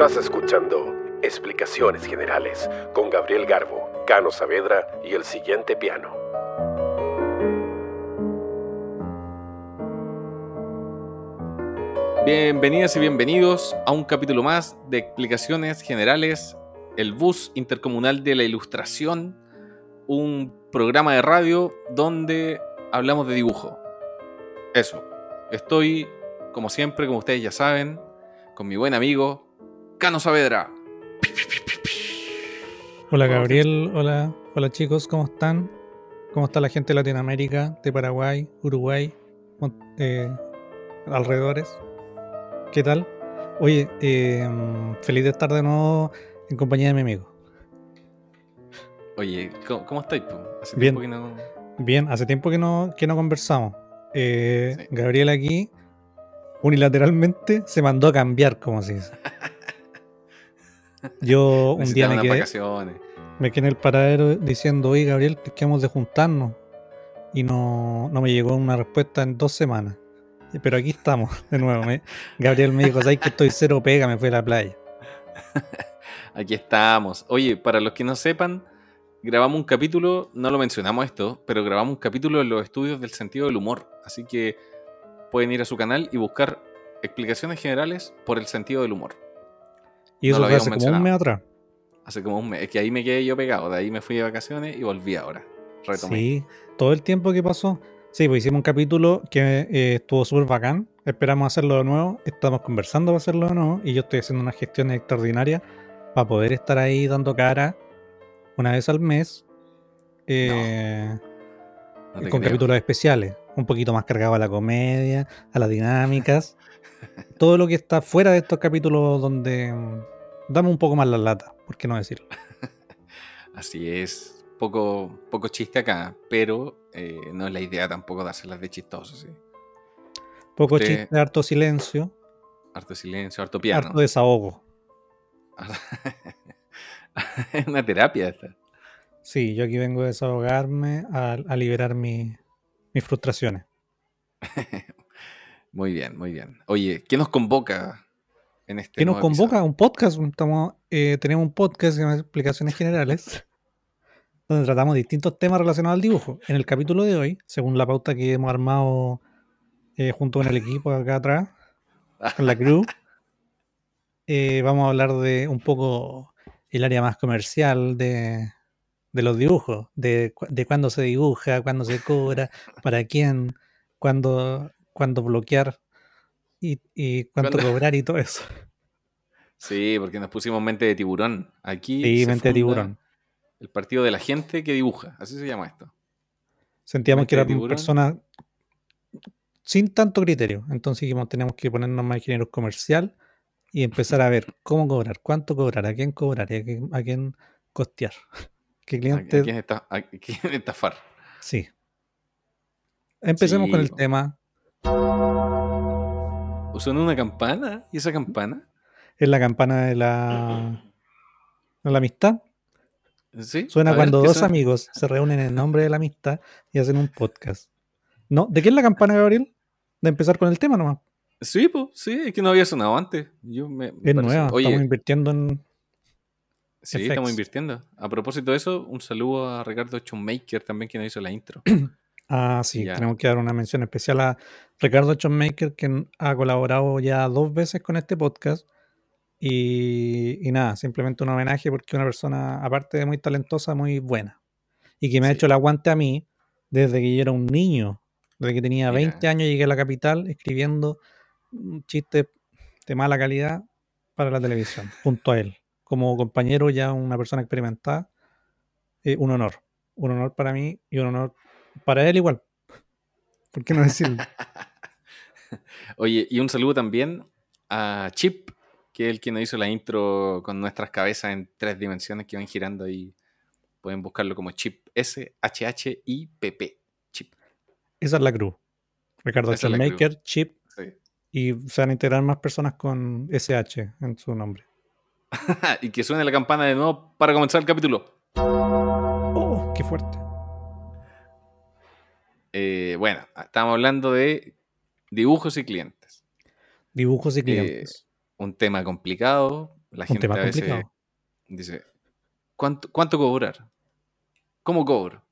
Estás escuchando Explicaciones Generales con Gabriel Garbo, Cano Saavedra y el siguiente piano. Bienvenidas y bienvenidos a un capítulo más de Explicaciones Generales, el bus intercomunal de la ilustración, un programa de radio donde hablamos de dibujo. Eso, estoy, como siempre, como ustedes ya saben, con mi buen amigo Cano Saavedra. Hola Gabriel, hola, hola chicos, ¿cómo están? ¿Cómo está la gente de Latinoamérica, de Paraguay, Uruguay, eh, alrededores? ¿Qué tal? Oye, eh, feliz de estar de nuevo en compañía de mi amigo. Oye, ¿cómo, estáis? Hace bien, tiempo que no... bien, hace tiempo que no, que no conversamos. Eh, Gabriel aquí unilateralmente se mandó a cambiar, como se dice. Yo un día me quedé, me quedé en el paradero diciendo, oye Gabriel, que hemos de juntarnos. Y no, no me llegó una respuesta en dos semanas. Pero aquí estamos, de nuevo. Gabriel me dijo, ¿sabes que estoy cero pega? Me fui a la playa. Aquí estamos. Oye, para los que no sepan, grabamos un capítulo, no lo mencionamos esto, pero grabamos un capítulo en los estudios del sentido del humor. Así que pueden ir a su canal y buscar explicaciones generales por el sentido del humor. Y eso fue hace como un mes atrás. Hace como un mes. Es que ahí me quedé yo pegado. De ahí me fui de vacaciones y volví ahora. Retomé. Sí, todo el tiempo que pasó. Sí, pues hicimos un capítulo que eh, estuvo súper bacán. Esperamos hacerlo de nuevo. Estamos conversando para hacerlo de nuevo. Y yo estoy haciendo una gestión extraordinaria para poder estar ahí dando cara una vez al mes. Eh, con capítulos especiales. Un poquito más cargado a la comedia, a las dinámicas. todo lo que está fuera de estos capítulos donde mm, damos un poco más la lata, ¿por qué no decirlo? Así es. Poco, poco chiste acá, pero eh, no es la idea tampoco dárselas de chistoso, ¿sí? Poco chiste, harto silencio. Harto silencio, harto piano. Harto desahogo. es una terapia esta. Sí, yo aquí vengo a desahogarme, a, liberar mis frustraciones. Muy bien, muy bien. Oye, ¿qué nos convoca en este ¿Qué nos convoca? Un podcast. Eh, tenemos un podcast que se llama Explicaciones Generales, donde tratamos distintos temas relacionados al dibujo. En el capítulo de hoy, según la pauta que hemos armado eh, junto con el equipo acá atrás, con la crew, eh, vamos a hablar de un poco el área más comercial de, los dibujos, de, de cuándo se dibuja, cuándo se cobra, para quién, cuándo cuándo bloquear y, cuánto cobrar y todo eso. Sí, porque nos pusimos mente de tiburón. Aquí. Sí, mente de tiburón. El partido de la gente que dibuja, así se llama esto. Sentíamos que era una persona sin tanto criterio. Entonces dijimos, tenemos que ponernos más ingeniero comercial y empezar a ver cómo cobrar, cuánto cobrar, a quién cobrar y a quién, costear. ¿Qué cliente... ¿A, quién está, a quién estafar? Sí. Empecemos con el tema ¿Suena una campana? ¿Y esa campana? Es la campana de la, de la amistad. ¿Sí? Suena cuando dos amigos se reúnen en nombre de la amistad y hacen un podcast. ¿No? ¿De qué es la campana, Gabriel? De empezar con el tema nomás. Sí, pues, sí, es que no había sonado antes. Yo me, es nueva, estamos invirtiendo en. Sí, estamos invirtiendo. A propósito de eso, un saludo a Ricardo Chummaker también, que nos hizo la intro. Ah, sí, tenemos que dar una mención especial a Ricardo Chonmaker, que ha colaborado ya dos veces con este podcast. Y, nada, simplemente un homenaje porque una persona, aparte de muy talentosa, muy buena. Y que me ha hecho el aguante a mí desde que yo era un niño, desde que tenía 20 años llegué a la capital escribiendo chistes de mala calidad para la televisión, junto a él. Como compañero, ya una persona experimentada, eh, un honor. Un honor para mí y un honor para él igual. ¿Por qué no decirlo? Oye, y un saludo también a Chip, que es el que nos hizo la intro con nuestras cabezas en tres dimensiones que van girando ahí. Pueden buscarlo como Chip S, H, H, I, P, P. Chip. Esa es la cruz. Ricardo Maker, Chip. Y se van a integrar más personas con SH en su nombre. y que suene la campana de nuevo para comenzar el capítulo. Oh, qué fuerte. Eh, bueno, estamos hablando de dibujos y clientes. Dibujos y clientes. Eh, un tema complicado, La gente a veces dice, ¿cuánto, ¿cuánto cobrar? ¿Cómo cobro?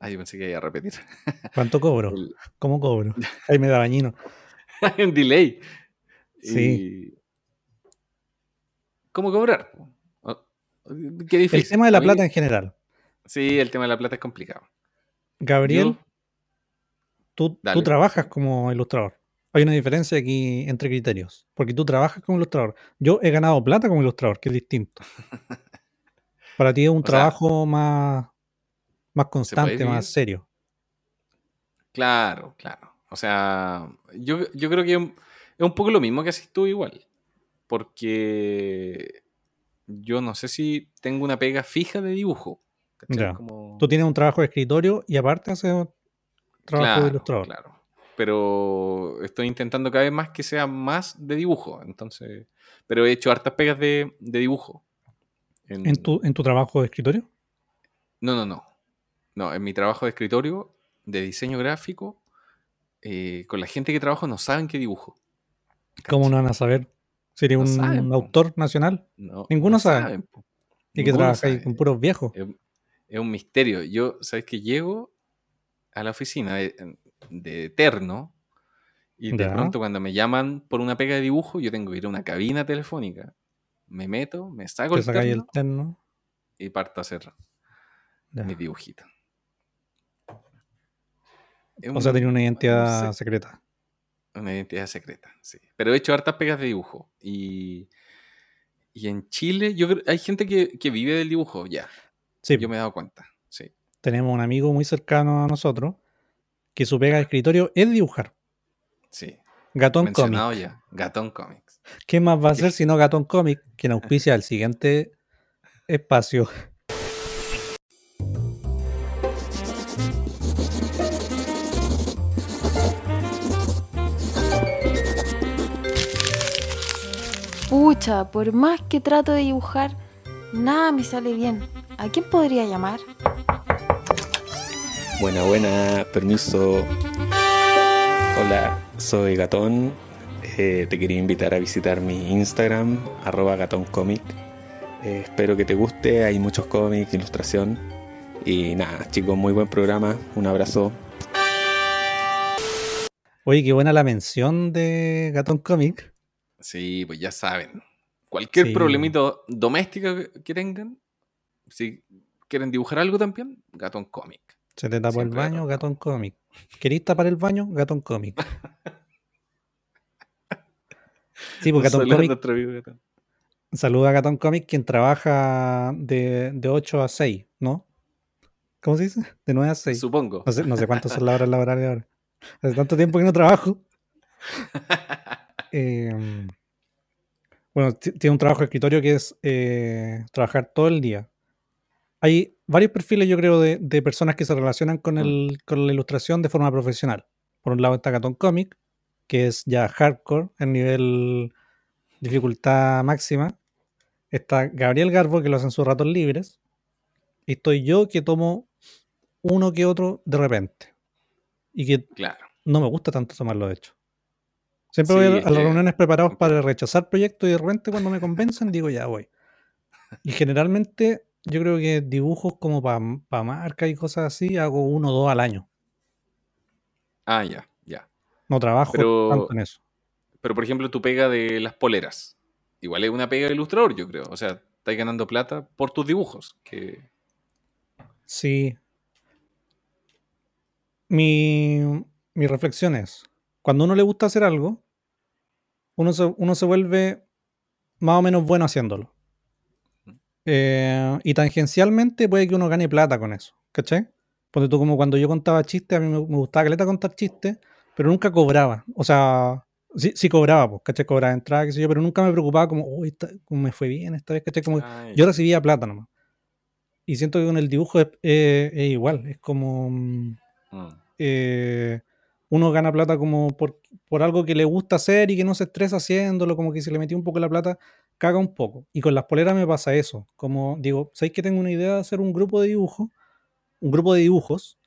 Ay, yo pensé que iba a repetir. ¿Cuánto cobro? ¿Cómo cobro? Ahí me da bañino. Hay un delay. Sí. ¿Cómo cobrar? Qué difícil. El tema de la plata en general. Sí, el tema de la plata es complicado. Gabriel, tú, tú, trabajas como ilustrador. Hay una diferencia aquí entre criterios, porque tú trabajas como ilustrador. Yo he ganado plata como ilustrador, que es distinto. Para ti es un trabajo más, más constante, más serio. Claro, claro. O sea, yo, creo que es un poco lo mismo que haces tú igual. Porque yo no sé si tengo una pega fija de dibujo. Tú tienes un trabajo de escritorio y aparte haces trabajo de ilustrador. Claro. Pero estoy intentando cada vez más que sea más de dibujo. Entonces, pero he hecho hartas pegas de, dibujo. En, tu, ¿En tu trabajo de escritorio? No, no, no. No, en mi trabajo de escritorio, de diseño gráfico, eh, con la gente que trabajo no saben qué dibujo. ¿Cómo no van a saber? ¿Sería un, autor nacional? Ninguno sabe. y que trabaja ahí con puros viejos. Es, un misterio. Yo, ¿sabes que Llego a la oficina de, Eterno y de pronto cuando me llaman por una pega de dibujo, yo tengo que ir a una cabina telefónica. Me meto, me saco el terno, y parto a hacer mi dibujito. o sea, tenía una identidad secreta. Una identidad secreta, sí. Pero he hecho hartas pegas de dibujo. Y, y en Chile, yo hay gente que, vive del dibujo ya. Sí. Yo me he dado cuenta, sí. Tenemos un amigo muy cercano a nosotros que su pega de escritorio es dibujar. Sí. Gatón Comics. ya. Gatón Comics. ¿Qué más va a ser si no Gatón Comics, quien auspicia el siguiente espacio? Pucha, por más que trato de dibujar, nada me sale bien. ¿A quién podría llamar? Buena, buena, permiso. Hola, soy Gatón. Eh, te quería invitar a visitar mi Instagram, arroba gatóncomic. Eh, espero que te guste, hay muchos cómics, ilustración. Y nada, chicos, muy buen programa. Un abrazo. Oye, qué buena la mención de Gatón Comic. Sí, pues ya saben. Cualquier problemito doméstico que tengan, si quieren dibujar algo también, Gatón Comic. Se te tapó el baño, Gatón Comic. ¿Queréis tapar el baño? Gatón Comic. sí, pues Gatón Comic. Saluda a Gatón Comic, quien trabaja de, de 8 a 6, ¿no? ¿Cómo se dice? De 9 a 6. Supongo. No sé, no sé cuántas son las horas laborales ahora. Hace tanto tiempo que no trabajo. Em, bueno, tiene un trabajo de escritorio que es eh, trabajar todo el día. Hay varios perfiles, yo creo, de, personas que se relacionan con, el, con la ilustración de forma profesional. Por un lado está Gatón Comic, que es ya hardcore, en nivel dificultad máxima. Está Gabriel Garbo, que lo hace en sus ratos libres. Y estoy yo, que tomo uno que otro de repente. Y que claro. no me gusta tanto tomarlo, de hecho. Siempre voy a, las reuniones preparados para rechazar proyectos y de repente cuando me convencen digo ya voy. Y generalmente yo creo que dibujos como para pa marca y cosas así hago uno o dos al año. Ah, ya, ya. No trabajo tanto en eso. Pero por ejemplo, tu pega de las poleras. Igual es una pega de ilustrador, yo creo. O sea, estás ganando plata por tus dibujos. Que... Sí. Mi, mi reflexión es, cuando uno le gusta hacer algo, uno se, uno se vuelve más o menos bueno haciéndolo. Eh, y tangencialmente puede que uno gane plata con eso, ¿cachai? Porque tú como cuando yo contaba chistes, a mí me, gustaba caleta contar chistes, pero nunca cobraba. O sea, sí, sí cobraba, pues, ¿cachai? Cobraba entrada, qué sé yo, pero nunca me preocupaba como, uy, como me fue bien esta vez, ¿cachai? Como, yo recibía plata nomás. Y siento que con el dibujo es, igual, es como... Mm. Mm. Eh, uno gana plata como por, algo que le gusta hacer y que no se estresa haciéndolo, como que se le metió un poco la plata, caga un poco. Y con las poleras me pasa eso. Como digo, ¿sabéis que tengo una idea de hacer un grupo de dibujo? Un grupo de dibujos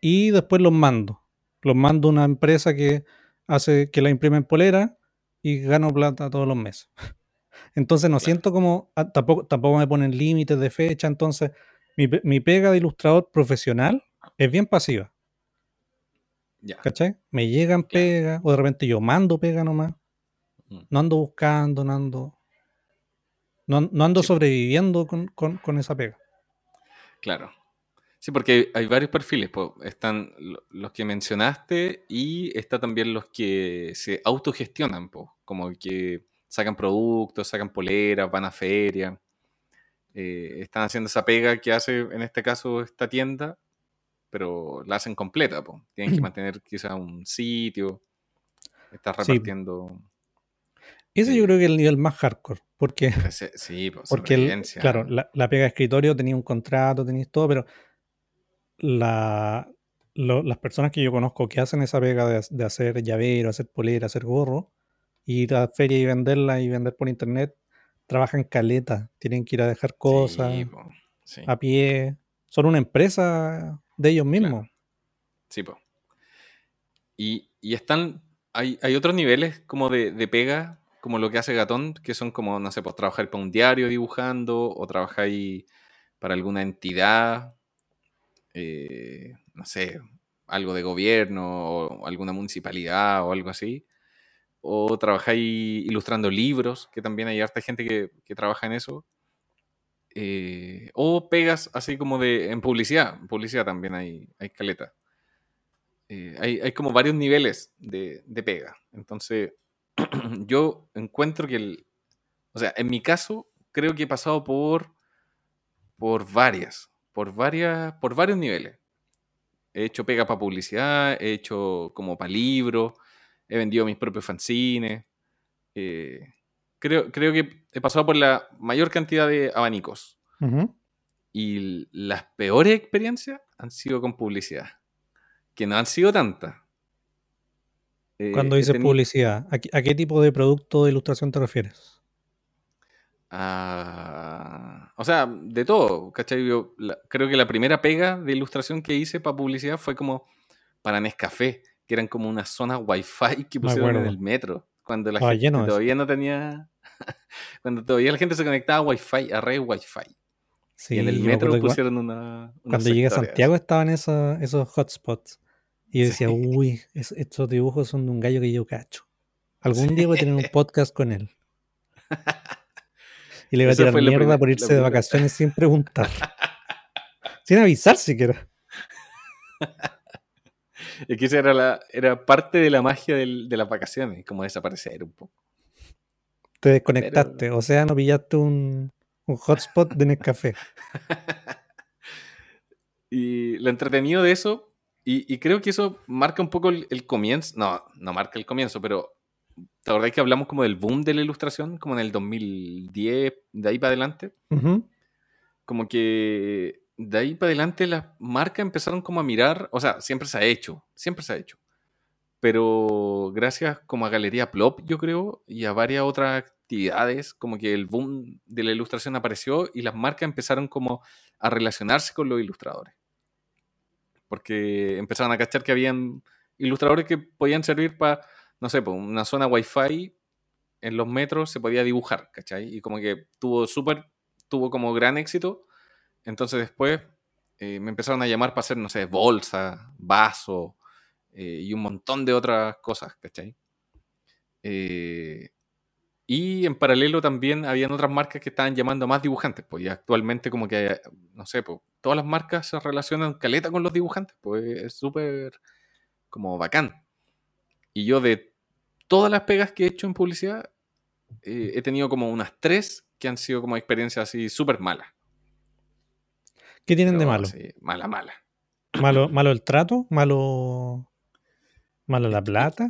y después los mando. Los mando a una empresa que hace que la imprime en polera y gano plata todos los meses. Entonces no siento como, ah, tampoco, tampoco me ponen límites de fecha, entonces mi, pega de ilustrador profesional es bien pasiva. ¿Cachai? Me llegan pega, o de repente yo mando pega nomás. Mm. No ando buscando, no ando. No, ando sobreviviendo con, esa pega. Claro. Sí, porque hay, varios perfiles. Están los que mencionaste y está también los que se autogestionan, como que sacan productos, sacan poleras, van a feria. Eh, están haciendo esa pega que hace en este caso esta tienda, pero la hacen completa. Tienen que mantener quizá un sitio, estar repartiendo. Ese yo creo que es el nivel más hardcore, porque, sí, porque claro, la, pega de escritorio tenía un contrato, tenías todo, pero la, las personas que yo conozco que hacen esa pega de, hacer llavero, hacer polera, hacer gorro, ir a feria y venderla y vender por internet, trabajan caleta, tienen que ir a dejar cosas a pie, son una empresa de ellos mismos. Sí, pues. Y, están, hay, hay, otros niveles como de, de pega como lo que hace Gatón, que son como, no sé, pues trabajar para un diario dibujando o trabajar para alguna entidad, eh, no sé, algo de gobierno o alguna municipalidad o algo así. O trabajáis ilustrando libros, que también hay harta gente que, trabaja en eso. Eh, o pegas así como de en publicidad. En publicidad también hay, hay caleta. Eh, hay, como varios niveles de, de pega. Entonces, yo encuentro que el. O sea, en mi caso, creo que he pasado por. por varias. Por varias. por varios niveles. He hecho pega para publicidad, he hecho como para libros, he vendido mis propios fanzines. Eh, creo, creo que he pasado por la mayor cantidad de abanicos. Y las peores experiencias han sido con publicidad. Que no han sido tantas. Eh, Cuando dices publicidad, ¿a qué, tipo de producto de ilustración te refieres? Ah, o sea, de todo, ¿cachai? creo que la primera pega de ilustración que hice para publicidad fue como para Nescafé, que eran como unas zonas wifi que pusieron en el metro. Cuando la gente todavía no tenía. cuando todavía la gente se conectaba a wifi, a red wifi. Sí, y en el metro pusieron una. Cuando llegué a Santiago estaban esos, esos hotspots. Y yo decía, uy, estos dibujos son de un gallo que yo cacho. Algún día voy a tener un podcast con él. Y le voy a tirar mierda por irse de vacaciones sin preguntar. sin avisar siquiera. Es que esa era, la, era parte de la magia de las vacaciones, como desaparecer un poco. Te desconectaste, o sea, no pillaste un, un hotspot de Nescafé. y lo entretenido de eso y, creo que eso marca un poco el, comienzo, no, no marca el comienzo, pero ¿te acordás que hablamos como del boom de la ilustración, como en el 2010, de ahí para adelante? Como que de ahí para adelante las marcas empezaron como a mirar, o sea, siempre se ha hecho, siempre se ha hecho. Pero gracias como a Galería Plop, yo creo, y a varias otras actividades, como que el boom de la ilustración apareció y las marcas empezaron como a relacionarse con los ilustradores porque empezaron a cachar que habían ilustradores que podían servir para, no sé, una zona wifi en los metros se podía dibujar, ¿cachai? Y como que tuvo súper, tuvo como gran éxito. Entonces después eh, me empezaron a llamar para hacer, no sé, bolsa, vaso eh, y un montón de otras cosas, ¿cachai? Eh, y en paralelo también habían otras marcas que estaban llamando a más dibujantes, pues y actualmente como que, no sé, pues todas las marcas se relacionan caleta con los dibujantes, pues es súper como bacán. Y yo de todas las pegas que he hecho en publicidad, eh, he tenido como unas tres que han sido como experiencias así súper malas. ¿Qué tienen de malo? mala, mala. Malo, malo el trato, malo, malo la plata.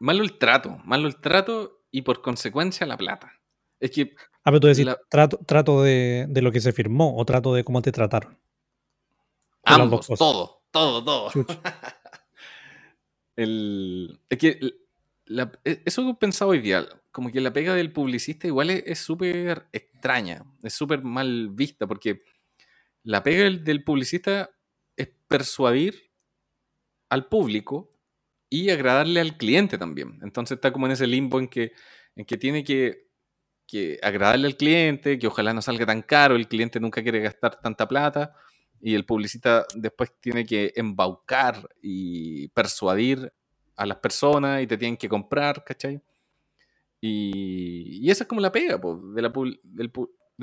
Malo el trato, malo el trato y por consecuencia la plata. Es que. Ah, pero tú decís, trato, trato de, lo que se firmó o trato de cómo te trataron. Ambos, todo, todo, todo. El, es que e, eso he pensado ideal. Como que la pega del publicista igual es súper extraña, es súper mal vista, porque la pega del, publicista es persuadir al público y agradarle al cliente también. Entonces está como en ese limbo en que, en que tiene que, agradarle al cliente, que ojalá no salga tan caro, el cliente nunca quiere gastar tanta plata y el publicista después tiene que embaucar y persuadir a las personas y te tienen que comprar, ¿cachai? Y, esa es como la pega del,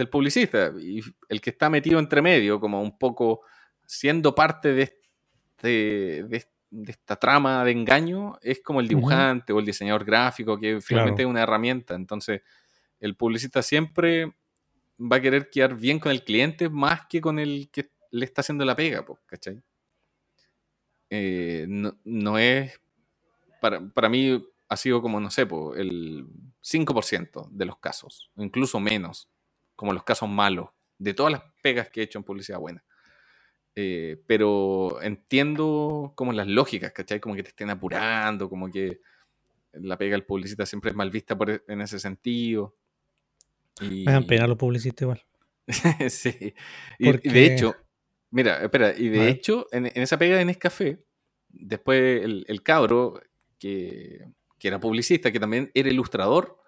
publicista, y el que está metido entre medio, como un poco siendo parte de, este, de, esta trama de engaño, es como el dibujante o el diseñador gráfico, que finalmente es una herramienta. Entonces, el publicista siempre va a querer quedar bien con el cliente más que con el que le está haciendo la pega, ¿cachai? Eh, no, es. Para, para, mí ha sido como, no sé, el 5% de los casos, incluso menos, como los casos malos, de todas las pegas que he hecho en publicidad buena. Eh, pero entiendo como las lógicas, ¿cachai? Como que te estén apurando, como que la pega del publicista siempre es mal vista por, e, en ese sentido. Y... Me dan pena los publicistas igual. sí. Y, de hecho, mira, espera, y de hecho, en, esa pega de Nescafé, después el, el cabro que, que, era publicista, que también era ilustrador,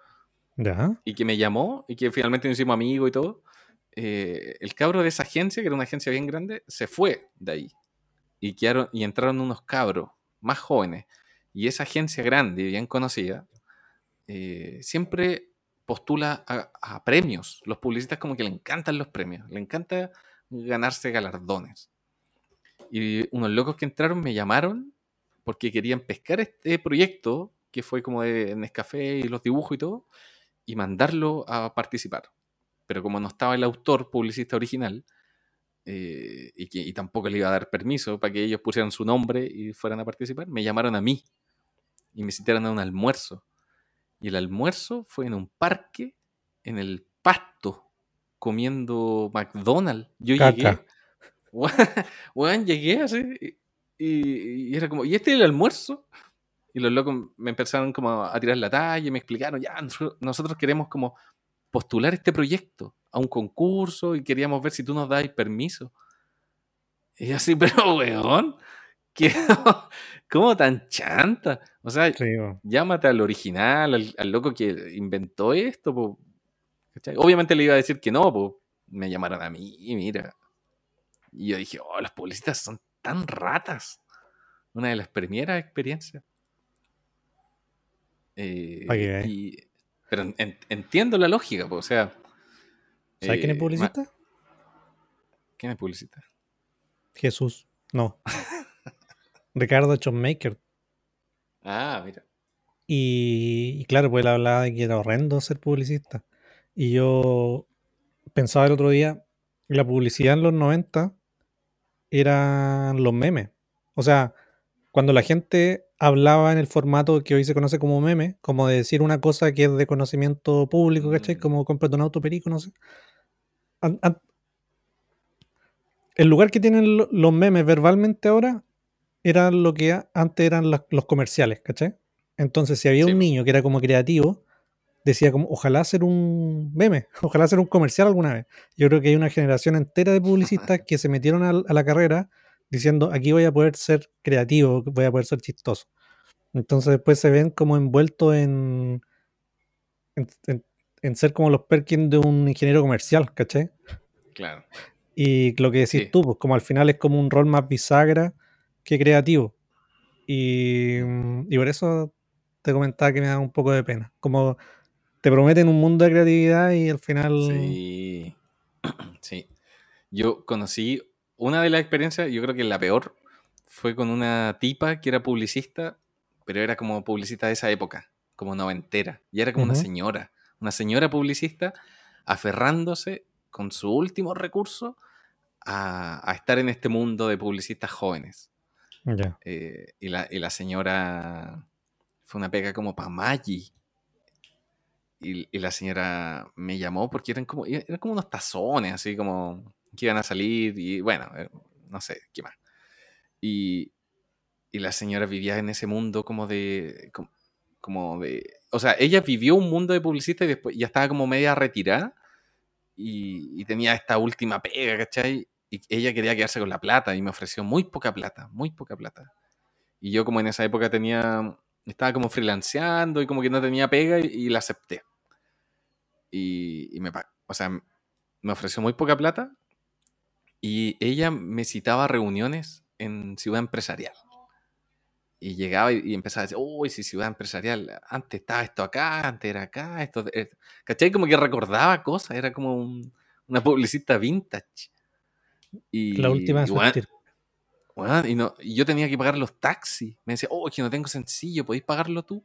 y que me llamó, y que finalmente nos hicimos amigos y todo, eh, el cabro de esa agencia, que era una agencia bien grande, se fue de ahí. Y, quedaron, y entraron unos cabros más jóvenes. Y esa agencia grande, bien conocida, eh, siempre postula a, premios. Los publicistas como que le encantan los premios, le encanta ganarse galardones. Y unos locos que entraron me llamaron porque querían pescar este proyecto, que fue como de Nescafé y los dibujos y todo, y mandarlo a participar pero como no estaba el autor publicista original, eh, y, que, tampoco le iba a dar permiso para que ellos pusieran su nombre y fueran a participar, me llamaron a mí y me citaron a un almuerzo. Y el almuerzo fue en un parque, en el pasto, comiendo McDonald's. Yo llegué. Bueno, llegué así. Y, era como, ¿y este es el almuerzo? Y los locos me empezaron como a tirar la talla y me explicaron, ya, nosotros queremos como postular este proyecto a un concurso y queríamos ver si tú nos das permiso. Y así, pero weón, ¿cómo tan chanta? O sea, llámate al original, al, loco que inventó esto. Obviamente le iba a decir que no, pues me llamaron a mí, mira. Y yo dije, oh, las publicistas son tan ratas. Una de las primeras experiencias. Eh, y, pero entiendo la lógica, o sea. ¿Sabes quién es eh, publicista? ¿Quién es publicista? Jesús. No. Ricardo Chonmaker. Ah, mira. Y, claro, pues él hablaba de que era horrendo ser publicista. Y yo pensaba el otro día, la publicidad en los 90 eran los memes. O sea, cuando la gente hablaba en el formato que hoy se conoce como meme, como de decir una cosa que es de conocimiento público, ¿cachai? Mm. Como comprate un auto perico, no sé. el lugar que tienen los memes verbalmente ahora era lo que antes eran los comerciales, ¿cachai? Entonces, si había un niño que era como creativo, decía como, ojalá hacer un meme, ojalá hacer un comercial alguna vez. Yo creo que hay una generación entera de publicistas que se metieron a la carrera diciendo, aquí voy a poder ser creativo, voy a poder ser chistoso. Entonces después se ven como envueltos en, en, ser como los Perkins de un ingeniero comercial, ¿cachai? Claro. Y lo que decís tú, pues como al final es como un rol más bisagra que creativo. Y, y por eso te comentaba que me da un poco de pena. Como te prometen un mundo de creatividad y al final... Sí. Sí. Yo conocí una de las experiencias, yo creo que la peor, fue con una tipa que era publicista, pero era como publicista de esa época, como noventera. Y era como una señora, una señora publicista aferrándose con su último recurso a, estar en este mundo de publicistas jóvenes. Eh, y, la, señora fue una pega como para Maggi. Y, la señora me llamó porque eran como, eran como unos tazones, así como que iban a salir y bueno, eh, no sé, ¿qué más? Y, y la señora vivía en ese mundo como de, como, de, o sea, ella vivió un mundo de publicista y después ya estaba como media retirada y, tenía esta última pega, ¿cachai? Y ella quería quedarse con la plata y me ofreció muy poca plata, muy poca plata. Y yo como en esa época tenía, estaba como freelanceando y como que no tenía pega y la acepté. y, me, o sea, me ofreció muy poca plata y ella me citaba a reuniones en Ciudad Empresarial. Y llegaba y, empezaba a decir, uy, sí, Ciudad Empresarial, antes estaba esto acá, antes era acá, esto, esto. ¿cachai? Como que recordaba cosas, era como una publicista vintage. Y, la última bueno, y, no, y yo tenía que pagar los taxis. Me decía, oh, que no tengo sencillo, ¿podéis pagarlo tú?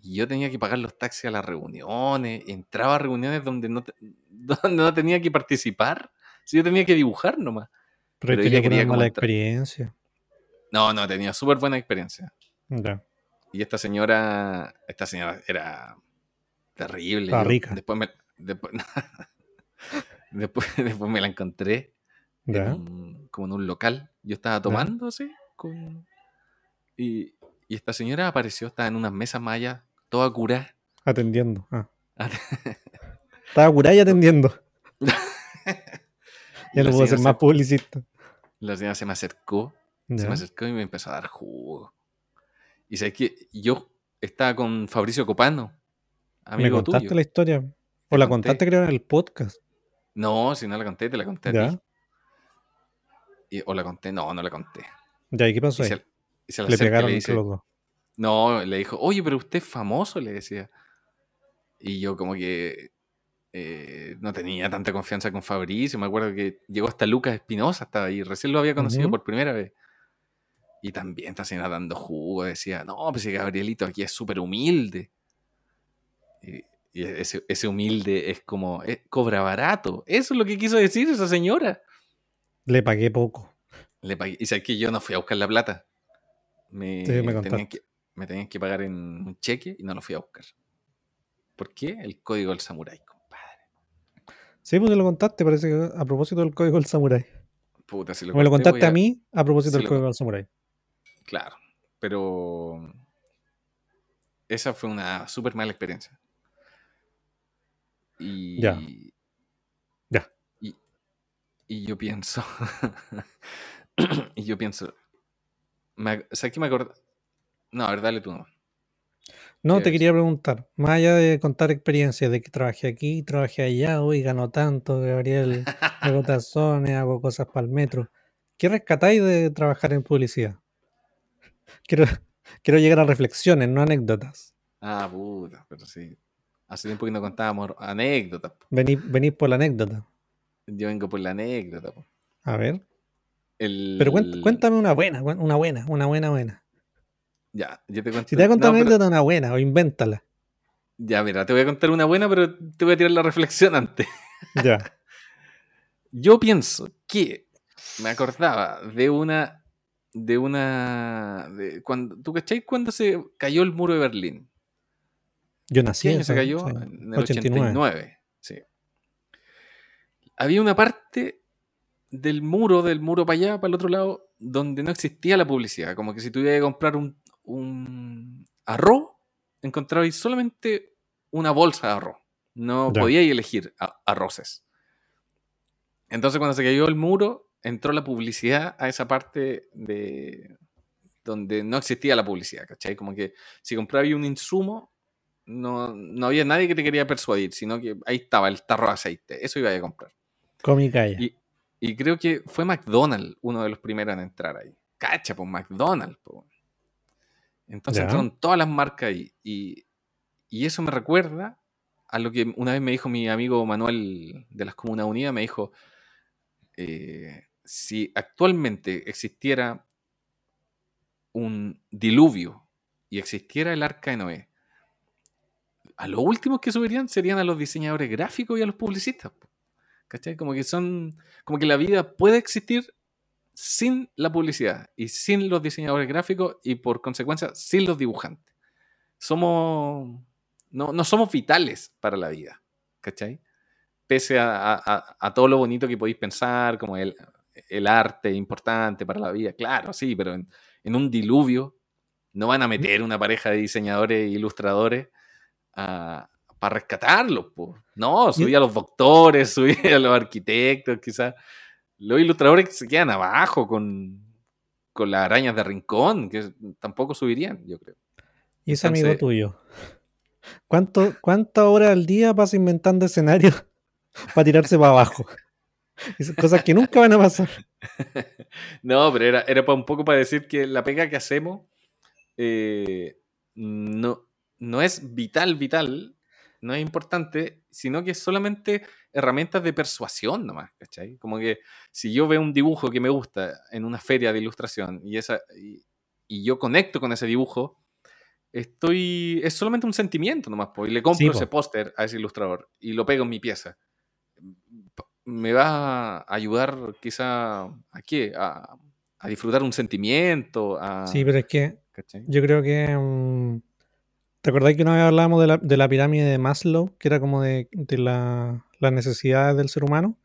Y yo tenía que pagar los taxis a las reuniones. Entraba a reuniones donde no, donde no tenía que participar. Si yo tenía que dibujar nomás. Pero, ella quería mala experiencia. No, no, tenía súper buena experiencia. Y esta señora, esta señora era terrible. rica. Después me, después, después, me la encontré como en un local. Yo estaba tomando así. y, y, esta señora apareció, estaba en unas mesas mayas, toda curada. Atendiendo. Ah. estaba curada y atendiendo. ya no puedo ser más publicista. La señora se me acercó se me acercó y me empezó a dar jugo. Y sé que yo estaba con Fabricio Copano, amigo ¿Me contaste la historia? ¿O la contaste creo en el podcast? No, si no la conté, te la conté a ti. Y, o la conté, no, no la conté. Ya, ¿y qué pasó ahí? le pegaron le los dos. No, le dijo, oye, pero usted es famoso, le decía. Y yo como que eh, no tenía tanta confianza con Fabricio. Me acuerdo que llegó hasta Lucas Espinosa, estaba ahí. Recién lo había conocido por primera vez. Y también está señora dando jugo, decía, no, pues Gabrielito aquí es súper humilde. Y, ese, humilde es como, eh, cobra barato. Eso es lo que quiso decir esa señora. Le pagué poco. Le pagué, y sabes que yo no fui a buscar la plata. Me, tenían que, me tenían que pagar en un cheque y no lo fui a buscar. ¿Por qué? El código del samurái, compadre. Sí, pues te lo contaste, parece que a propósito del código del samurái. Puta, si lo Me lo contaste a, mí a propósito del código del samurái. Claro, pero esa fue una súper mala experiencia. Y, ya. Ya. Y, yo pienso, y yo pienso, ¿sabes qué me acuerdo? No, a ver, dale tú. No, te quería preguntar, más allá de contar experiencias de que trabajé aquí, trabajé allá, hoy gano tanto, Gabriel, hago tazones, hago cosas para el metro. ¿Qué rescatáis de trabajar en publicidad? Quiero, quiero llegar a reflexiones, no anécdotas. Ah, puta, pero sí. Hace tiempo que no contábamos anécdotas. Venís, por la anécdota. Yo vengo por la anécdota. A ver. Pero cuéntame una buena, una buena, una buena, buena. Ya, yo te cuento. Si te voy a contar una anécdota, una buena, o invéntala. Ya, mira, te voy a contar una buena, pero te voy a tirar la reflexión antes. Ya. yo pienso que me acordaba de una de una. De, cuando, ¿Tú cacháis cuando se cayó el muro de Berlín? Yo nací. ¿Qué se cayó? En el 89. Sí. Había una parte del muro, del muro para allá, para el otro lado, donde no existía la publicidad. Como que si tuviera que comprar un, un arroz, encontrabais solamente una bolsa de arroz. No podíais elegir arroces. Entonces, cuando se cayó el muro, entró la publicidad a esa parte de donde no existía la publicidad, ¿cachai? Como que si comprabas un insumo, no, no, había nadie que te quería persuadir, sino que ahí estaba el tarro de aceite, eso iba a comprar. Cómica y, y creo que fue McDonald's uno de los primeros en entrar ahí. Cacha, pues McDonald's. Entonces entraron todas las marcas ahí. Y, y eso me recuerda a lo que una vez me dijo mi amigo Manuel de las Comunas Unidas, me dijo, eh, si actualmente existiera un diluvio y existiera el arca de Noé, a los últimos que subirían serían a los diseñadores gráficos y a los publicistas. ¿Cachai? Como que son. Como que la vida puede existir sin la publicidad y sin los diseñadores gráficos y por consecuencia sin los dibujantes. Somos. No, no somos vitales para la vida. ¿Cachai? Pese a, a, todo lo bonito que podéis pensar, como el, el arte importante para la vida, claro, sí, pero en, un diluvio no van a meter una pareja de diseñadores e ilustradores para rescatarlos. No, subí a los doctores, subí a los arquitectos, quizás. Los ilustradores se quedan abajo con, con las arañas de rincón, que tampoco subirían, yo creo. ¿Y ese amigo tuyo? ¿Cuánto, ¿Cuántas horas al día pasa inventando escenarios para tirarse para abajo? cosas que nunca van a pasar. no, pero era, era un poco para decir que la pega que hacemos eh, no, no es vital, vital, no es importante, sino que es solamente herramientas de persuasión nomás, ¿cachai? Como que si yo veo un dibujo que me gusta en una feria de ilustración y, esa, y, yo conecto con ese dibujo, estoy es solamente un sentimiento nomás, pues, y le compro ese póster a ese ilustrador y lo pego en mi pieza. Me va a ayudar quizá a qué? A, disfrutar un sentimiento. A, sí, pero es que yo creo que... Mm, ¿Te acordáis que una vez hablábamos de la, de la pirámide de Maslow, que era como de, de la, las necesidades del ser humano?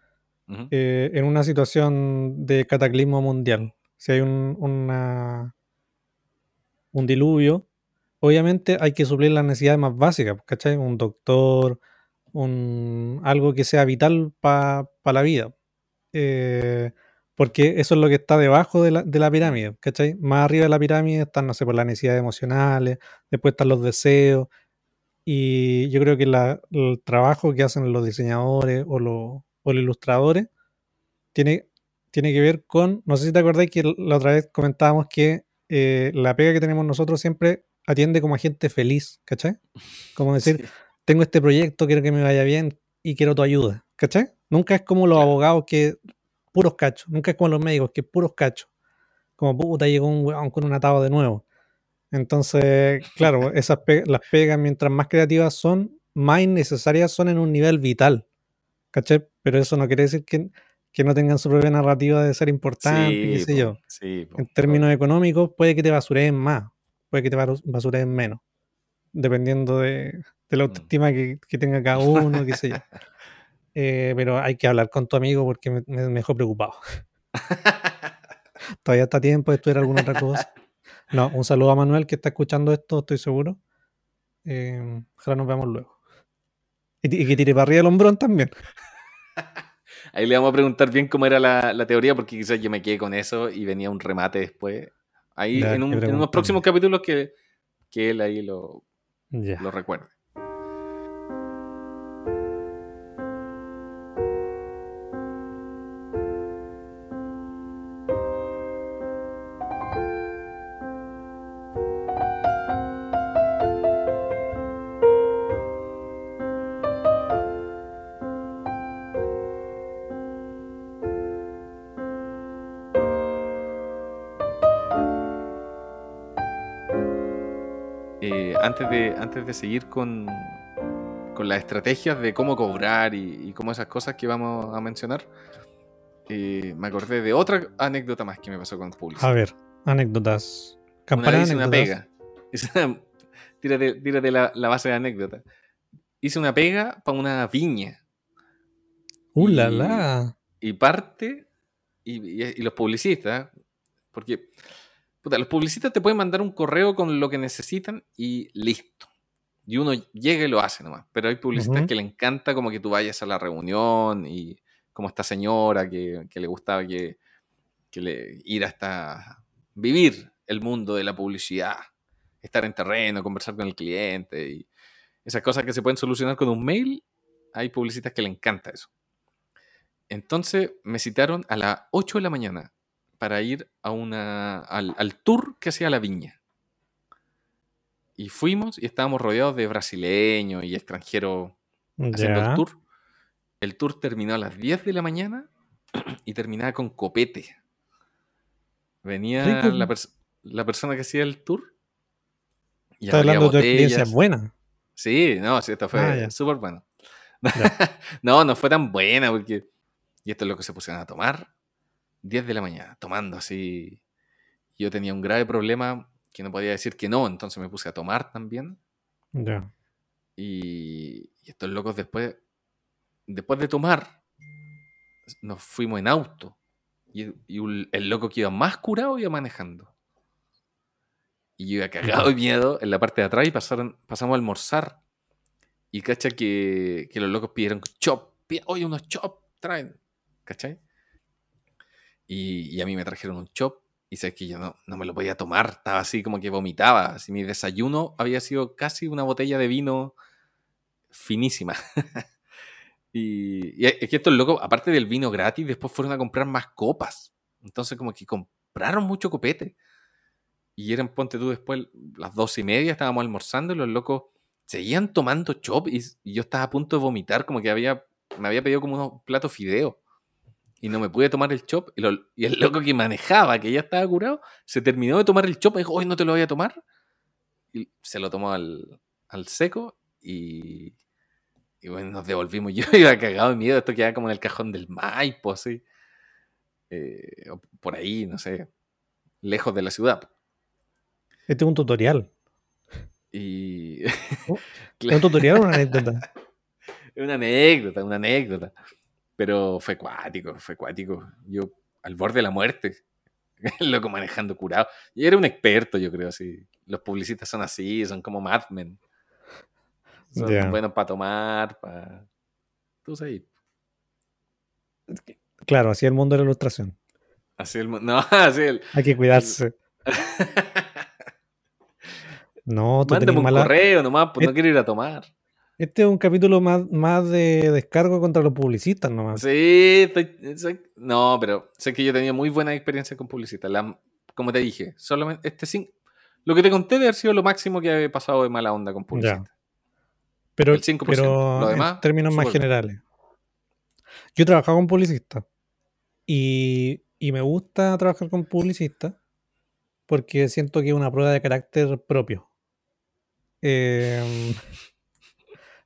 Eh, en una situación de cataclismo mundial. Si hay un, una, un diluvio, obviamente hay que suplir las necesidades más básicas, ¿cachai? Un doctor, un, algo que sea vital para la vida. Eh, porque eso es lo que está debajo de la, de la, pirámide, ¿cachai? Más arriba de la pirámide están, no sé, por las necesidades emocionales, después están los deseos, y yo creo que el trabajo que hacen los diseñadores o, los, o los ilustradores tiene, tiene que ver con, no sé si te acordáis que la otra vez comentábamos que eh, la pega que tenemos nosotros siempre atiende como a gente feliz, ¿cachai? Como decir, tengo este proyecto, quiero que me vaya bien y quiero tu ayuda, ¿cachai? Nunca es como los abogados que puros cachos, nunca es como los médicos que puros cachos. Como puta, llegó un weón con un atado de nuevo. Entonces, claro, esas las pegas, mientras más creativas son, más necesarias son en un nivel vital. ¿Cachai? Pero eso no quiere decir que, que no tengan su propia narrativa de ser importante, qué sé yo. en términos económicos, puede que te basureen más, puede que te basureen menos, dependiendo de, la mm. autoestima que, tenga cada uno, qué sé yo. Eh, pero hay que hablar con tu amigo porque me, me dejó preocupado. Todavía está tiempo de estudiar alguna otra cosa. No, un saludo a Manuel que está escuchando esto, estoy seguro. Eh, ojalá nos veamos luego. Y, que tire para arriba el hombrón también. Ahí le vamos a preguntar bien cómo era la, teoría, porque quizás yo me quedé con eso y venía un remate después. Ahí en, unos próximos capítulos que, que él ahí lo, lo recuerde. Antes de, antes de seguir con, con las estrategias de cómo cobrar y, cómo esas cosas que vamos a mencionar, eh, me acordé de otra anécdota más que me pasó con publicidad. A ver, anécdotas. Una hice una pega. tírate, la, la, base de anécdota. Hice una pega para una viña. ¡Uh, la, la! Y parte, y, y los publicistas, porque los publicistas te pueden mandar un correo con lo que necesitan y listo. Y uno llega y lo hace nomás. Pero hay publicistas que le encanta como que tú vayas a la reunión y como esta señora que, le gustaba que, le, ir hasta vivir el mundo de la publicidad, estar en terreno, conversar con el cliente y esas cosas que se pueden solucionar con un mail, hay publicistas que le encanta eso. Entonces me citaron a las 8 de la mañana para ir a una, al, tour que hacía la viña. Y fuimos y estábamos rodeados de brasileños y extranjeros haciendo el tour. El tour terminó a las 10 de la mañana y terminaba con copete. Venía la, persona que hacía el tour. Y Estás hablando de experiencia buena. Sí, no, sí, esto fue ah, súper bueno. no, no fue tan buena porque... Y esto es lo que se pusieron a tomar. 10 de la mañana, tomando así. Yo tenía un grave problema que no podía decir que no, entonces me puse a tomar también. Ya. Y, estos locos después, después de tomar, nos fuimos en auto. Y, el loco que iba más curado iba manejando. Y yo iba cagado de miedo en la parte de atrás y pasaron, pasamos a almorzar. Y cacha que, que los locos pidieron chop. Oye, unos chop, traen. ¿Cachai? Y, a mí me trajeron un chop Y sabes que yo no, no me lo podía tomar, estaba así como que vomitaba. Así mi desayuno había sido casi una botella de vino finísima. y, es que esto es loco, aparte del vino gratis, después fueron a comprar más copas. Entonces como que compraron mucho copete. Y eran, ponte tú, después las dos y media estábamos almorzando y los locos seguían tomando chop y, yo estaba a punto de vomitar, como que había, me había pedido como unos platos fideo y no me pude tomar el chop. Y, el loco que manejaba, que ya estaba curado, se terminó de tomar el chop y dijo, hoy no te lo voy a tomar. Y se lo tomó al, seco y, y, bueno, nos devolvimos. Yo iba cagado de miedo, esto quedaba como en el cajón del Maipo, así. Eh, por ahí, no sé, lejos de la ciudad. Este es un tutorial. Y. Oh, ¿Un tutorial o una anécdota? una anécdota, una anécdota. Pero fue cuático, fue cuático. Yo al borde de la muerte. Loco manejando curado. Y era un experto, yo creo, así. Los publicistas son así, son como madmen. Son buenos para tomar, para. Tú sabes. Claro, así el mundo de la ilustración. Así el mundo. No, así el. Hay que cuidarse. no, tú Mándame un correo nomás, pues no quiero ir a tomar. Este es un capítulo más, más de descargo contra los publicistas nomás. Sí, no, pero sé que yo tenía muy buena experiencia con publicistas. como te dije, solamente este sin, lo que te conté de haber sido lo máximo que he pasado de mala onda con publicistas. Pero, El 5%. pero en términos más generales. Yo he trabajado con publicistas y, y me gusta trabajar con publicistas porque siento que es una prueba de carácter propio. Eh,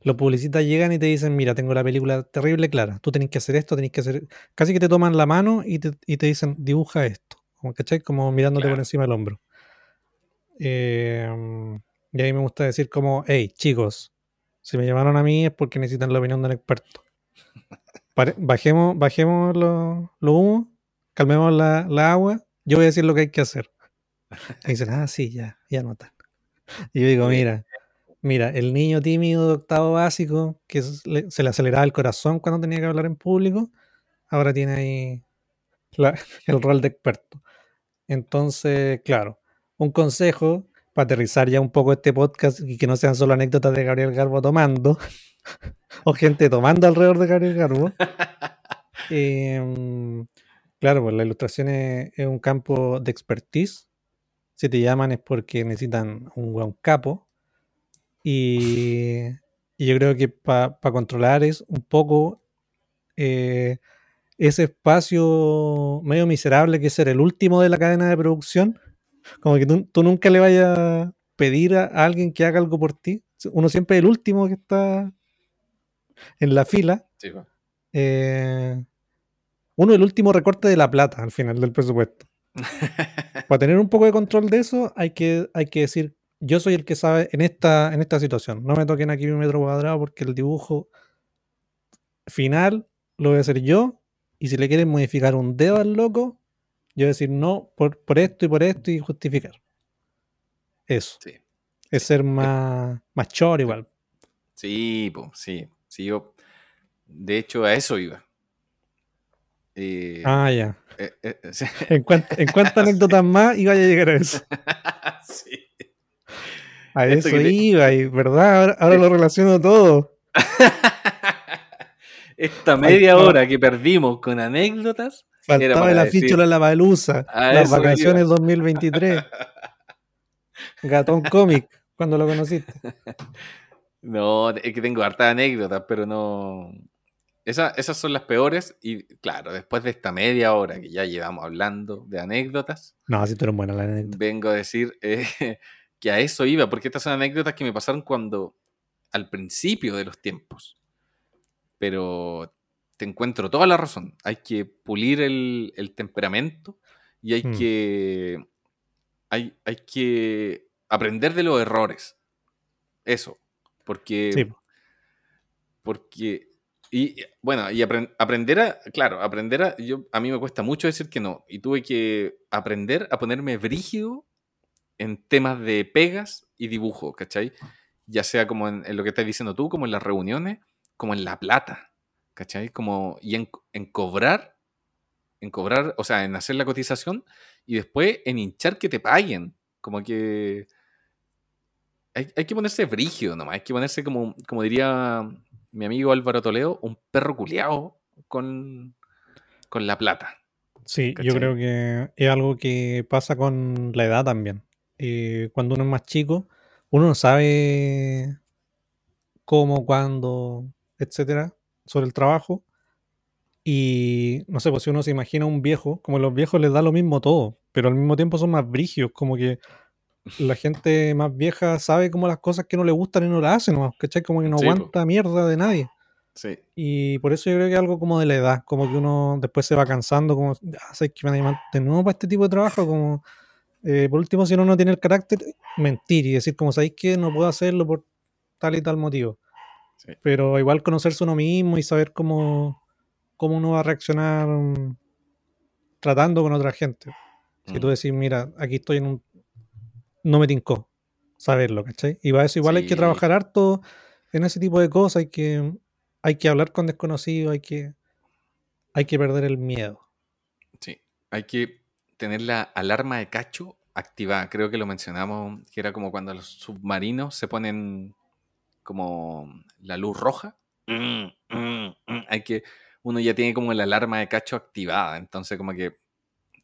los publicistas llegan y te dicen, mira, tengo la película terrible clara, tú tenés que hacer esto, tenés que hacer... Casi que te toman la mano y te, dicen, dibuja esto, como, ¿cachai? Como mirándote por encima del hombro. Em, y ahí me gusta decir como, hey, chicos, si me llamaron a mí es porque necesitan la opinión del experto. bajemos bajemos lo, humo, calmemos la, agua, yo voy a decir lo que hay que hacer. Y dicen, ah, sí, ya, ya notan. Y yo digo, mira, Mira, el niño tímido de octavo básico, que se le aceleraba el corazón cuando tenía que hablar en público, ahora tiene ahí el rol de experto. Entonces, claro, un consejo para aterrizar ya un poco este podcast y que no sean solo anécdotas de Gabriel Garbo tomando, o gente tomando alrededor de Gabriel Garbo. Em, claro, pues la ilustración es, un campo de expertise. Si te llaman es porque necesitan un buen capo y, yo creo que para controlar es un poco eh, ese espacio medio miserable que es ser el último de la cadena de producción. Como que tú, nunca le vayas a pedir a, alguien que haga algo por ti. Uno siempre es el último que está en la fila. Eh, uno el último recorte de la plata al final del presupuesto. Para tener un poco de control de eso, hay que, hay que decir yo soy el que sabe en esta, en esta situación. No me toquen aquí un metro cuadrado porque el dibujo final lo voy a hacer yo. Y si le quieren modificar un dedo al loco, yo voy a decir no por, esto y por esto y justificar. Eso. Sí. Es ser más, más chor igual. Sí, pues, sí. sí yo, de hecho, a eso iba. Eh, ah, ya. Eh, eh, ¿En, cuántas anécdotas más iba a llegar a eso? sí. A eso iba, y verdad, ahora, lo relaciono todo. Esta media hora que perdimos con anécdotas. Faltaba el afiche de la baluza, las vacaciones 2023. Gatón Comic, cuando lo conociste. No, es que tengo hartas anécdotas, pero no. esas son las peores. Y claro, después de esta media hora que ya llevamos hablando de anécdotas. No, así fueron buenas las anécdotas. Vengo a decir eh, que a eso iba, porque estas son anécdotas que me pasaron cuando, al principio de los tiempos. Pero te encuentro toda la razón. Hay que pulir el, temperamento y hay mm. que. Hay, hay, que aprender de los errores. Eso. Porque. Porque. Y bueno, y aprender a. Claro, aprender a. Yo, a mí me cuesta mucho decir que no. Y tuve que aprender a ponerme brígido en temas de pegas y dibujo, ¿cachai? Ya sea como en, lo que estás diciendo tú, como en las reuniones, como en la plata, ¿cachai? Como, y en, cobrar, en cobrar, o sea, en hacer la cotización y después en hinchar que te paguen. Como que hay, que ponerse brígido nomás, hay que ponerse como, como diría mi amigo Álvaro Toledo, un perro culeado con, con la plata. Sí, yo creo que es algo que pasa con la edad también. Eh, cuando uno es más chico, uno no sabe cómo, cuándo, etcétera, sobre el trabajo. Y no sé, pues si uno se imagina un viejo, como los viejos les da lo mismo todo, pero al mismo tiempo son más brigios, como que la gente más vieja sabe como las cosas que no le gustan y no las hace, ¿no? ¿cachai? Como que no aguanta mierda de nadie. Sí. Y por eso yo creo que es algo como de la edad, como que uno después se va cansando, como, ah, ¿sabes que me de nuevo para este tipo de trabajo? Como, eh, por último, si uno no tiene el carácter, mentir y decir, como, ¿sabéis que no puedo hacerlo por tal y tal motivo? Pero igual conocerse uno mismo y saber cómo, cómo uno va a reaccionar mm, tratando con otra gente. Si tú mm. decís, mira, aquí estoy en un no me tincó saberlo, ¿cachai? Y para eso igual hay que trabajar harto en ese tipo de cosas, hay que, hay que hablar con desconocidos, hay que, hay que perder el miedo. Sí, hay que tener la alarma de cacho activada. Creo que lo mencionamos, que era como cuando los submarinos se ponen como la luz roja. Mm, mm, hay que, uno ya tiene como la alarma de cacho activada, entonces como que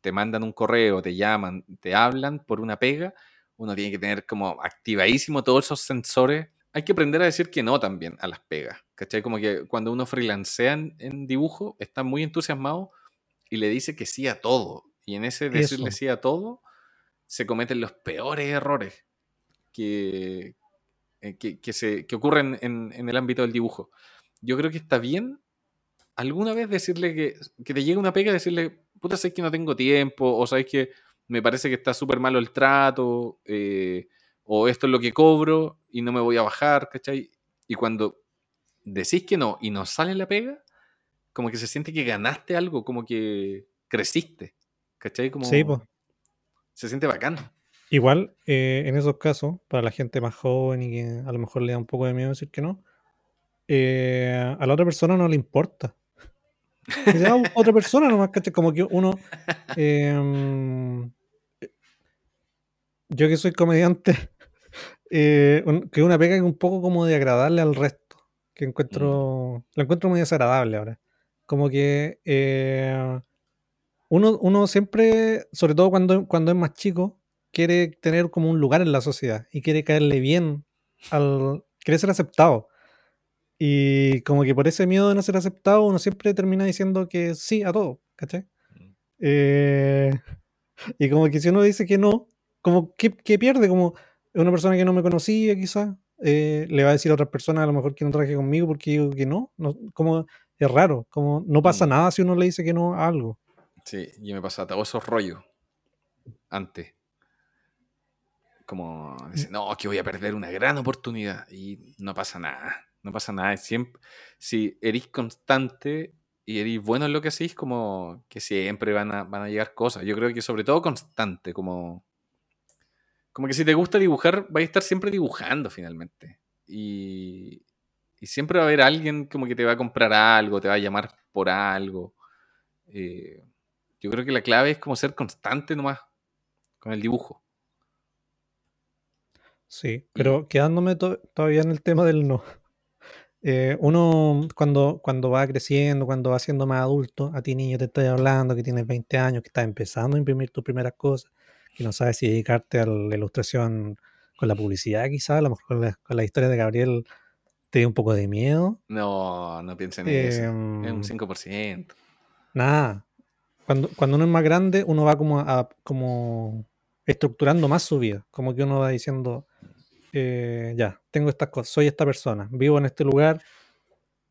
te mandan un correo, te llaman, te hablan por una pega uno tiene que tener como activadísimo todos esos sensores. Hay que aprender a decir que no también a las pegas, ¿cachai? Como que cuando uno freelancea en, dibujo, está muy entusiasmado y le dice que sí a todo. Y en ese decirle sí a todo, se cometen los peores errores que, eh, que, se, que ocurren en, en, el ámbito del dibujo. Yo creo que está bien alguna vez decirle que, que te llegue una pega y decirle, puta, sabes que no tengo tiempo, o sabes que me parece que está súper malo el trato, eh, o esto es lo que cobro y no me voy a bajar, ¿cachai? Y cuando decís que no y no sale la pega, como que se siente que ganaste algo, como que creciste, ¿cachai? Como sí, pues. Se siente bacán. Igual, eh, en esos casos, para la gente más joven y que a lo mejor le da un poco de miedo decir que no, eh, a la otra persona no le importa. Ah, otra persona nomás, ¿cachai? Como que uno. Em, yo que soy comediante, eh, que una pega es un poco como de agradarle al resto, que encuentro, mm. lo encuentro muy desagradable ahora. Como que eh, uno, uno siempre, sobre todo cuando, cuando es más chico, quiere tener como un lugar en la sociedad y quiere caerle bien, al, quiere ser aceptado. Y como que por ese miedo de no ser aceptado, uno siempre termina diciendo que sí a todo, ¿cachai? Mm. Eh, y como que si uno dice que no, como que, pierde, como una persona que no me conocía quizás, eh, le va a decir a otras personas a lo mejor que no traje conmigo porque digo que no, no como es raro, como no pasa mm. nada si uno le dice que no a algo. Sí, yo me pasaba todo esos rollos antes. Como decir, no, que voy a perder una gran oportunidad y no pasa nada, no pasa nada. Siempre, si eres constante y eres bueno en lo que hacéis, como que siempre van a, van a llegar cosas. Yo creo que sobre todo constante, como como que si te gusta dibujar, vas a estar siempre dibujando finalmente. Y, siempre va a haber alguien como que te va a comprar algo, te va a llamar por algo. Eh, yo creo que la clave es como ser constante nomás con el dibujo. Sí, pero quedándome todavía en el tema del no. Eh, uno cuando, cuando va creciendo, cuando va siendo más adulto, a ti niño te estoy hablando, que tienes 20 años, que estás empezando a imprimir tus primeras cosas, que no sabes si dedicarte a la ilustración con la publicidad, quizás, a lo mejor con la, historia de Gabriel te dio un poco de miedo. No, no piensen en eso. Es un 5%. Em, nada. Cuando, cuando uno es más grande, uno va como, a, como estructurando más su vida. Como que uno va diciendo, eh, ya, tengo estas cosas, soy esta persona, vivo en este lugar,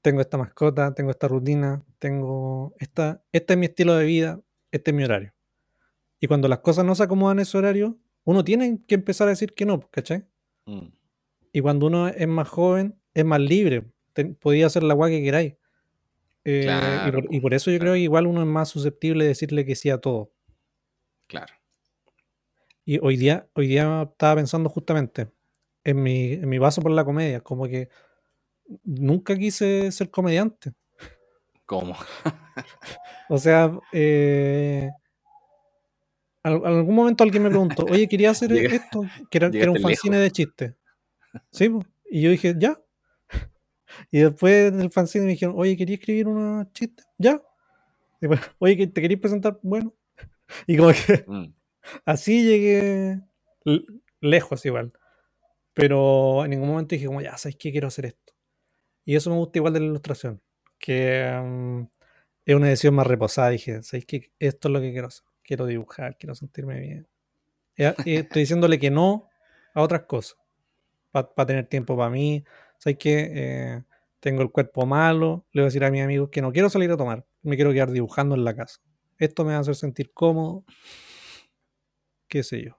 tengo esta mascota, tengo esta rutina, tengo esta, este es mi estilo de vida, este es mi horario. Y cuando las cosas no se acomodan en ese horario, uno tiene que empezar a decir que no, ¿cachai? Mm. Y cuando uno es más joven, es más libre. podía hacer la guay que queráis. Eh, y, por, eso yo creo que igual uno es más susceptible de decirle que sí a todo. Claro. Y hoy día, hoy día estaba pensando justamente en mi, en mi paso por la comedia, como que nunca quise ser comediante. ¿Cómo? o sea, eh, en algún momento alguien me preguntó, oye, quería hacer esto, que era, un fanzine de chiste. Sí, y yo dije, ya. Y después del fanzine me dijeron, oye, quería escribir una chiste, ya. oye, ¿te querías presentar? Bueno. Y como que mm. así llegué lejos igual. Pero en ningún momento dije como, ya, ¿sabes qué? Quiero hacer esto. Y eso me gusta igual de la ilustración. Que mm, es una decisión más reposada. Dije, ¿sabes qué? Esto es lo que quiero hacer. Quiero dibujar, quiero sentirme bien. Y estoy diciéndole que no a otras cosas. Para tener tiempo para mí. ¿Sabes qué? Eh, tengo el cuerpo malo. Le voy a decir a mis amigos que no quiero salir a tomar. Me quiero quedar dibujando en la casa. Esto me va a hacer sentir cómodo. Qué sé yo.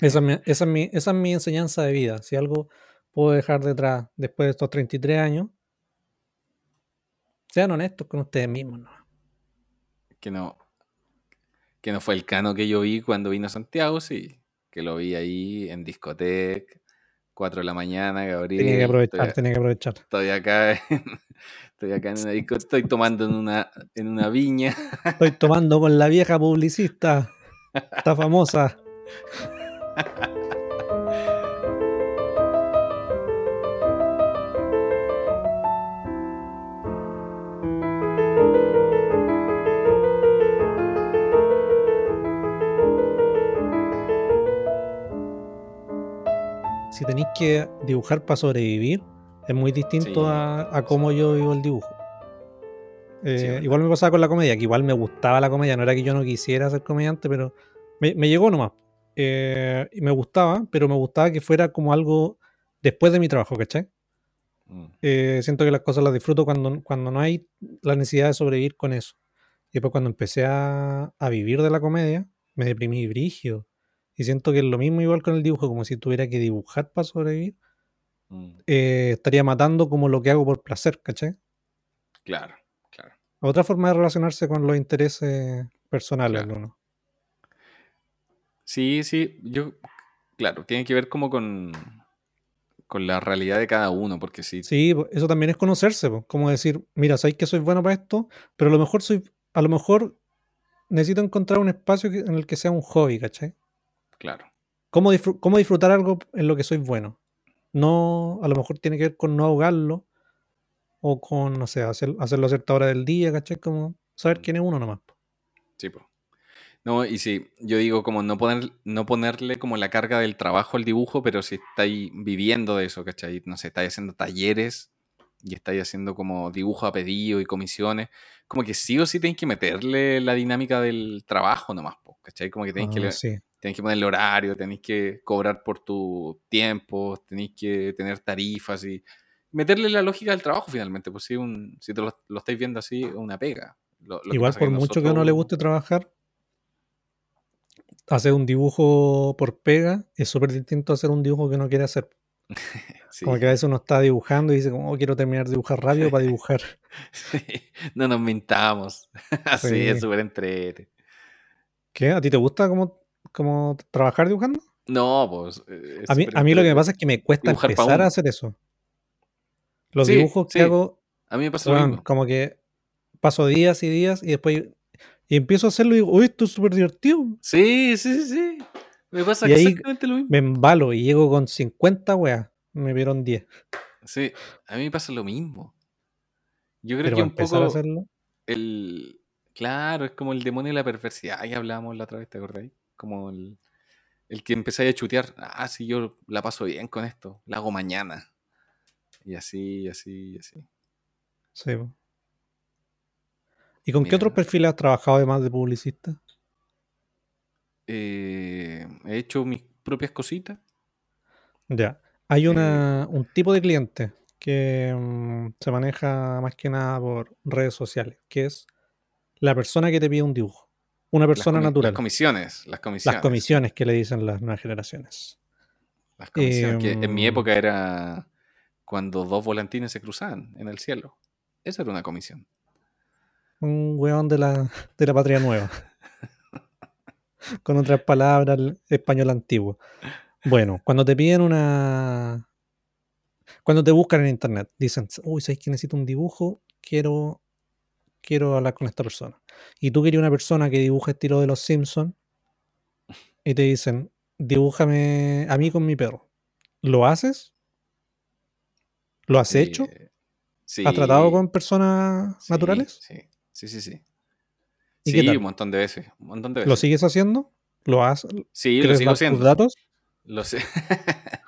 Esa es, mi, es mi, enseñanza de vida. Si algo puedo dejar detrás después de estos 33 años, sean honestos con ustedes mismos. Que no que no fue el cano que yo vi cuando vino a Santiago, sí. Que lo vi ahí en discoteca, 4 de la mañana, Gabriel. Tenía que aprovechar, tenía que aprovechar. Estoy acá, estoy acá en una discoteca, estoy tomando en una, en una viña. Estoy tomando con la vieja publicista, esta famosa. si tenéis que dibujar para sobrevivir, es muy distinto a, cómo yo vivo el dibujo. Eh, igual me pasaba con la comedia, que igual me gustaba la comedia, no era que yo no quisiera ser comediante, pero me, llegó nomás. Eh, me gustaba, pero me gustaba que fuera como algo después de mi trabajo, ¿cachai? Mm. Eh, siento que las cosas las disfruto cuando, cuando no hay la necesidad de sobrevivir con eso. Y después cuando empecé a, a vivir de la comedia, me deprimí brigio. Y siento que es lo mismo igual con el dibujo, como si tuviera que dibujar para sobrevivir. Mm. Eh, estaría matando como lo que hago por placer, ¿cachai? Claro, claro. Otra forma de relacionarse con los intereses personales uno. Sí, sí, yo, claro, tiene que ver como con, con la realidad de cada uno, porque sí. Sí, eso también es conocerse, como decir, mira, sabéis que soy bueno para esto, pero a lo mejor soy, a lo mejor necesito encontrar un espacio en el que sea un hobby, ¿cachai? Claro. ¿Cómo, disfrutar algo en lo que soy bueno? No, a lo mejor tiene que ver con no ahogarlo o con, no sé, hacerlo a cierta hora del día, ¿cachai? Como saber quién es uno nomás. Sí, pues. No, y sí, yo digo como no, poner, no ponerle como la carga del trabajo al dibujo, pero si estáis viviendo de eso, ¿cachai? No sé, estáis haciendo talleres y estáis haciendo como dibujo a pedido y comisiones, como que sí o sí tenéis que meterle la dinámica del trabajo nomás, ¿cachai? Como que tenéis que... Ah, tenéis que ponerle horario, tenéis que cobrar por tu tiempo, tenéis que tener tarifas y meterle la lógica del trabajo finalmente, pues si, un, si te lo, estáis viendo así, una pega. Igual por mucho que a uno le guste trabajar, hacer un dibujo por pega es súper distinto a hacer un dibujo que uno quiere hacer. Como que a veces uno está dibujando y dice, como oh, quiero terminar de dibujar rápido para dibujar. No nos mintamos. Así es súper entrete. ¿Qué? ¿A ti te gusta cómo como trabajar dibujando? No, pues. Eh, a mí, a mí lo que me pasa es que me cuesta empezar a hacer eso. Los dibujos que hago. A mí me pasa lo mismo. Como que paso días y días y después. Y empiezo a hacerlo y digo, uy, esto es súper divertido. Sí, sí, sí. Me pasa exactamente lo mismo. Me embalo y llego con 50 weas. Me vieron 10. Sí, a mí me pasa lo mismo. Yo creo que un poco. A hacerlo? El. Claro, es como el demonio de la perversidad. Ahí hablábamos la otra vez, ¿te acordáis? Como el, que empezáis a chutear, ah, sí, yo la paso bien con esto, la hago mañana. Y así, así, así. Sí. ¿Y con qué otros perfiles has trabajado además de publicista? Eh, he hecho mis propias cositas. Ya. Hay una, eh, un tipo de cliente que mm, se maneja más que nada por redes sociales, que es la persona que te pide un dibujo una persona natural. Las comisiones, las comisiones. Las comisiones que le dicen las nuevas generaciones. Las comisiones, que en mi em, época era cuando dos volantines se cruzaban en el cielo. Esa era una comisión. Un weón de la, de la patria nueva. Con otras palabras, español antiguo. Bueno, cuando te piden una. Cuando te buscan en internet, dicen, uy, ¿sabes que necesito un dibujo? Quiero quiero hablar con esta persona. Y tú querías una persona que dibuje estilo de los Simpsons y te dicen, dibújame a mí con mi perro. ¿Lo haces? ¿Lo has hecho? Sí. ¿Has tratado con personas Sí, naturales? Sí, sí, sí. sí. ¿Y Sí, qué tal? un montón de veces. Un montón de veces. ¿Lo sigues haciendo? ¿Lo has? Sí, lo ¿Quieres sigo dar tus haciendo. datos? Lo, sé.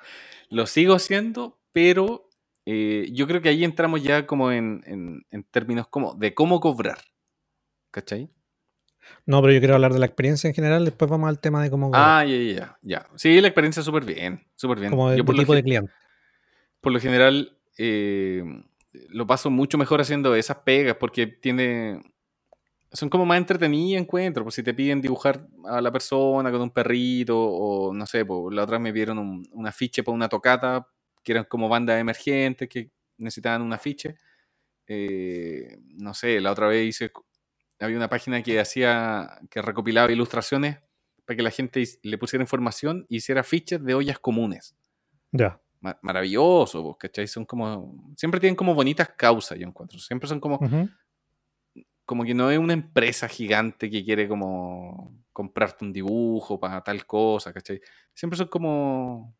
lo sigo haciendo, pero eh, yo creo que ahí entramos ya como en, en- en términos como de cómo cobrar. ¿Cachai? No, pero yo quiero hablar de la experiencia en general. Después vamos al tema de cómo, Ah, ya, ya, ya, ya. Sí, la experiencia súper bien, súper bien. como de, Yo por tipo de cliente. por lo general eh, lo paso mucho mejor haciendo esas pegas porque tiene... Son como más entretenidas, encuentro. Pues si te piden dibujar a la persona con un perrito o no sé, pues la otra vez me pidieron un, un afiche para una tocata que eran como bandas emergentes que necesitaban un afiche. Eh, no sé, la otra vez hice, había una página que hacía, que recopilaba ilustraciones para que la gente le pusiera información y hiciera afiches de ollas comunes. Ya. Ma- maravilloso, pues, ¿cachai? Son como, siempre tienen como bonitas causas, yo encuentro. Siempre son como, como que no es una empresa gigante que quiere como comprarte un dibujo para tal cosa, ¿cachai? Siempre son como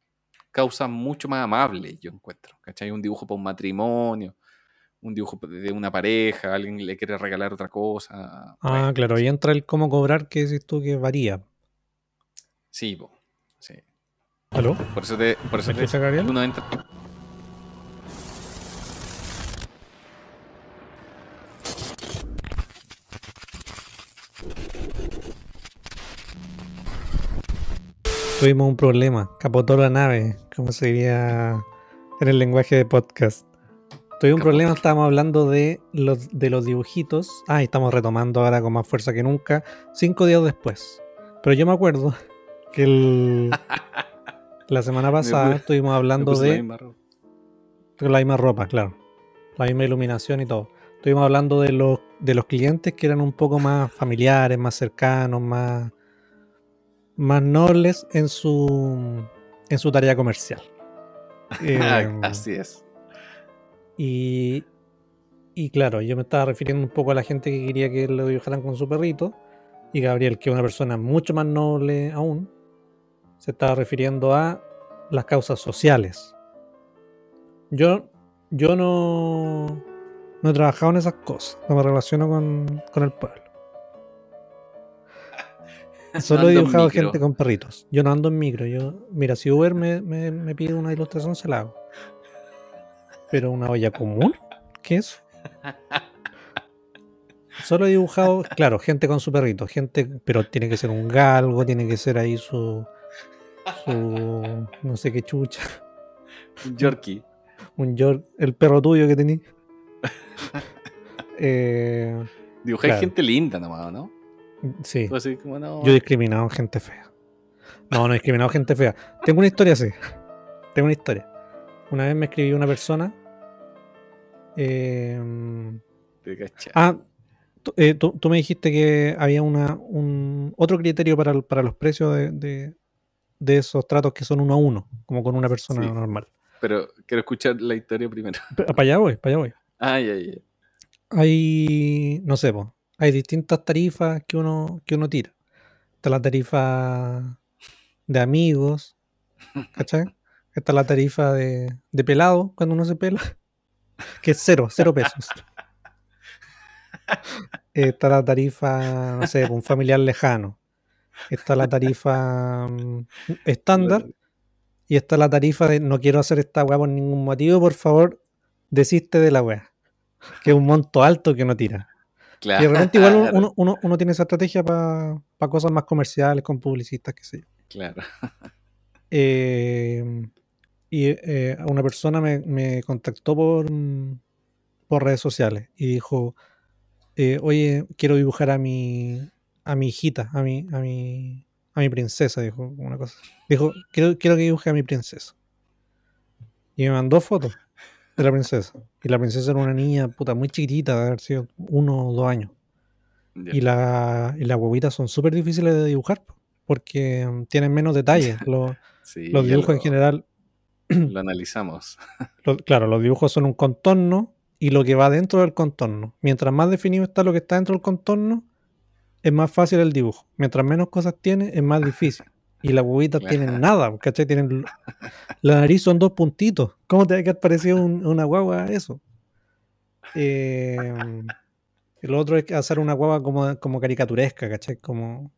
causas mucho más amables, yo encuentro, ¿cachai? Un dibujo para un matrimonio, un dibujo de una pareja, alguien le quiere regalar otra cosa. Ah, bueno, claro. Ahí entra el cómo cobrar, que dices tú que varía. Sí, po, sí. ¿Aló? Por eso te, por eso uno entra. Tuvimos un problema. Capotó la nave, como se diría en el lenguaje de podcast. Tuvimos un problema, estábamos hablando de los, de los dibujitos. Ah, y estamos retomando ahora con más fuerza que nunca, cinco días después. Pero yo me acuerdo que el- la semana pasada puse- estuvimos hablando puse la de misma ropa. con la misma ropa, claro. La misma iluminación y todo. Estuvimos hablando de los, de los clientes que eran un poco más familiares, más cercanos, más, más nobles en su, en su tarea comercial. Eh, Así es. Y, y claro, yo me estaba refiriendo un poco a la gente que quería que lo dibujaran con su perrito. Y Gabriel, que es una persona mucho más noble aún, se estaba refiriendo a las causas sociales. Yo, yo no, no he trabajado en esas cosas, no me relaciono con, con el pueblo. Solo he dibujado gente con perritos. Yo no ando en micro. Yo, mira, si Uber me, me, me pide una ilustración, se la hago. Pero una olla común, ¿qué es? Solo he dibujado, claro, gente con su perrito, gente, pero tiene que ser un galgo, tiene que ser ahí su, su, no sé qué chucha, Yorkie. un York, el perro tuyo que tenés. Eh, Claro. gente linda nomás, ¿no? sí, Tú así como no. yo he discriminado gente fea. No, no he discriminado gente fea. Tengo una historia así. Tengo una historia. Una vez me escribió una persona. eh, Te. Ah, tú, eh, tú- tú me dijiste que había una, un otro criterio para, para los precios de, de- de esos tratos que son uno a uno, como con una persona Sí. normal. Pero quiero escuchar la historia primero. Para allá voy, para allá voy. Ay, ay, ay. Hay, no sé, po, hay distintas tarifas que uno, que uno tira. Está la tarifa de amigos, ¿cachai? Está la tarifa de, de pelado, cuando uno se pela, que es cero, cero pesos. Está la tarifa, no sé, un familiar lejano. Está la tarifa mm, estándar. Y está la tarifa de no quiero hacer esta weá por ningún motivo, por favor, desiste de la weá. Que es un monto alto que uno tira. Claro. Y de repente igual uno, uno, uno- uno tiene esa estrategia para cosas más comerciales, con publicistas, qué sé yo. Claro. Eh, y eh, una persona me, me contactó por, mm, por redes sociales y dijo, eh, oye, quiero dibujar a mi, a mi hijita, a mi, a mi, a mi princesa, dijo una cosa. Dijo, quiero, quiero que dibuje a mi princesa. Y me mandó fotos de la princesa. Y la princesa era una niña puta muy chiquitita, de haber sido uno o dos años. Y, la, y las huevitas son súper difíciles de dibujar po, porque mm, tienen menos detalles. Los, Sí, los dibujos en general Lo analizamos. Lo- claro, los dibujos son un contorno y lo que va dentro del contorno. Mientras más definido está lo que está dentro del contorno, es más fácil el dibujo. Mientras menos cosas tiene, es más difícil. Y las huevitas tienen nada, ¿cachai? Tienen. La nariz son dos puntitos. ¿Cómo te ha parecido una guagua eso? Eh, el otro es hacer una guagua como, como caricaturesca, ¿cachai? Como,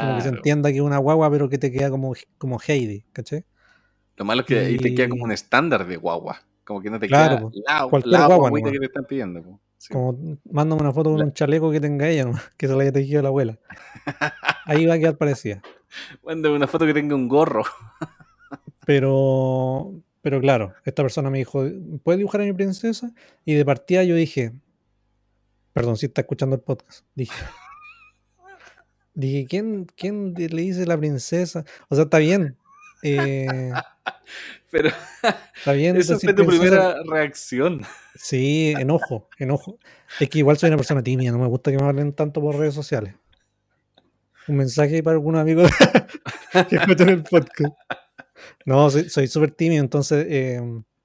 como que se entienda que es una guagua, pero que te queda como, como Heidi, ¿cachai? Lo malo es que ahí te queda como un estándar de guagua. Como que no te queda la, cualquier guagua que te están pidiendo. Como mándame una foto con un chaleco que tenga ella, que se la haya tejido la abuela. Ahí va a quedar parecida. Mándame una foto que tenga un gorro. Pero, pero claro, esta persona me dijo, ¿puedes dibujar a mi princesa? Y de partida yo dije, perdón si está escuchando el podcast, dije, dije, ¿quién, quién le dice la princesa? O sea, está bien. Eh, pero está bien. Esa fue tu primera reacción. Sí, enojo, enojo. Es que igual soy una persona tímida, no me gusta que me hablen tanto por redes sociales. Un mensaje para algunos amigos que escuchan el podcast. No, soy súper tímido, entonces eh,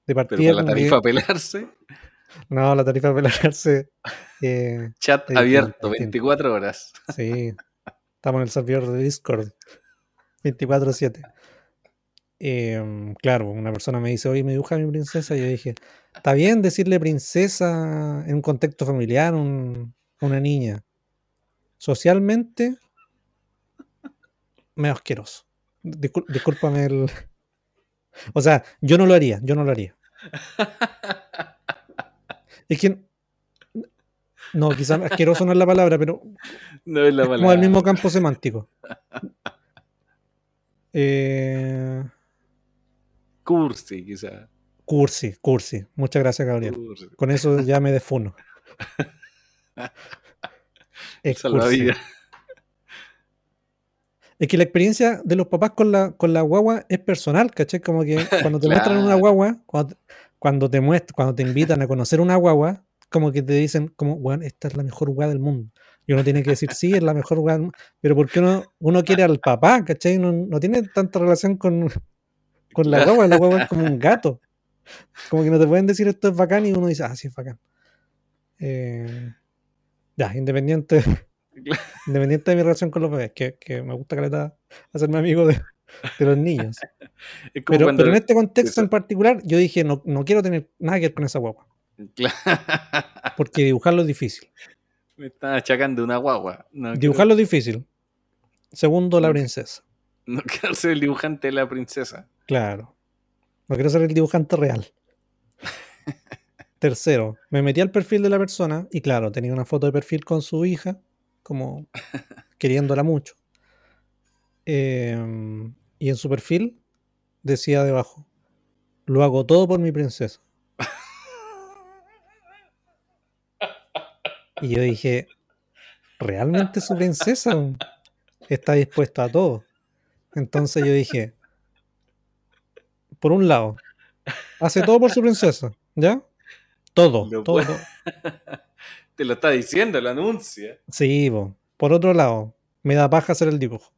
de partida. la tarifa pelarse. No, la tarifa pelarse. Eh, Chat abierto, 24 horas. Sí, estamos en el servidor de Discord. 24-7. Em, claro, una persona me dice, oye, me dibuja mi princesa. Y yo dije, está bien decirle princesa en un contexto familiar a una niña. Socialmente, me asqueroso. discúlpame el. O sea, yo no lo haría, yo no lo haría. Es que. No, quizás asqueroso no es la palabra, pero. No es la palabra. Como el mismo campo semántico. Eh, Cursi, quizá. Cursi, cursi. Muchas gracias, Gabriel. Con eso ya me defuno. es la vida. Es que la experiencia de los papás con la, con la guagua es personal, ¿cachai? Como que cuando te muestran una guagua, cuando, te muestran, cuando te invitan a conocer una guagua, como que te dicen, como, bueno, esta es la mejor guagua del mundo. Y uno tiene que decir, sí, es la mejor guagua Pero porque uno, uno quiere al papá, ¿cachai? No, no tiene tanta relación con, con la guagua, la guagua es como un gato. Como que no te pueden decir esto es bacán y uno dice, ah, sí es bacán. Eh, ya, independiente, independiente de mi relación con los bebés, que, que me gusta caleta hacerme amigo de, de los niños. Pero, pero, en este contexto en particular, yo dije, no, no quiero tener nada que ver con esa guagua. Porque dibujarlo es difícil. Me están achacando una guagua. dibujarlo es difícil. Segundo, la princesa. No quiero ser el dibujante de la princesa. Claro. No quiero ser el dibujante real. Tercero, me metí al perfil de la persona y claro, tenía una foto de perfil con su hija, como queriéndola mucho. Em, y en su perfil decía debajo, lo hago todo por mi princesa. Y yo dije, ¿realmente su princesa está dispuesta a todo? Entonces yo dije, por un lado, hace todo por su princesa, ¿ya? Todo, todo. Te lo está diciendo, lo anuncia. Sí, por otro lado, me da paja hacer el dibujo.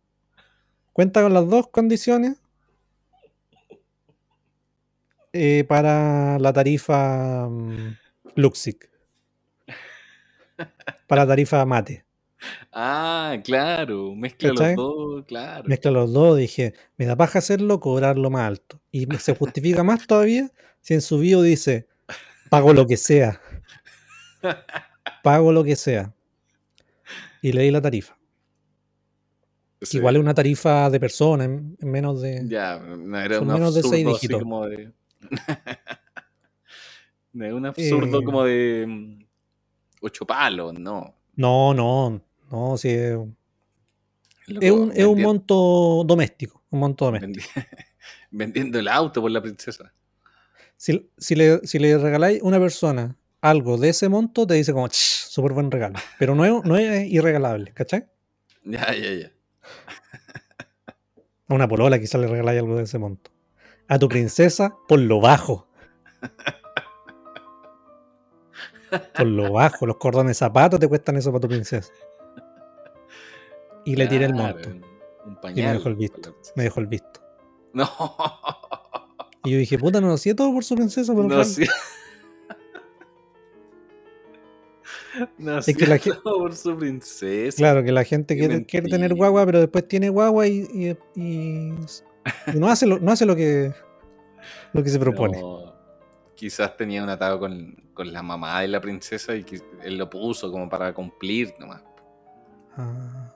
Cuenta con las dos condiciones eh, para la tarifa um, Luxic. Para la tarifa Mate. Ah, claro, mezcla los dos, claro. Mezcla los dos, dije, me da paja hacerlo, cobrarlo más alto. Y se justifica más todavía si en su bio dice, pago lo que sea. Pago lo que sea. Y leí la tarifa. Igual es una tarifa de persona, en, menos de. Ya, no era un menos de seis dígitos. Como de... un absurdo como de mm, ocho palos, no. No, no, no, sí. Es, un, es un monto doméstico. Un monto doméstico. Vendiendo el auto por la princesa. Si, si, le, si le regaláis a una persona algo de ese monto, te dice como, súper buen regalo. Pero no es, no es irregalable, ¿cachai? Ya, ya, ya. A una polola quizás le regaláis algo de ese monto. A tu princesa, por lo bajo. Por lo bajo, los cordones zapatos te cuestan eso para tu princesa. Y le tiré el monto. Un pañal, y me dejó el visto. Me dejó el visto. No. Y yo dije, puta, no lo hacía todo por su princesa, no, sí. es que la gente, por su princesa. Claro, que la gente quiere, tener guagua, pero después tiene guagua y, y, no, hace lo, no hace lo que, lo que se propone. quizás tenía un atado con, con, la mamá de la princesa y que él lo puso como para cumplir nomás. Ah,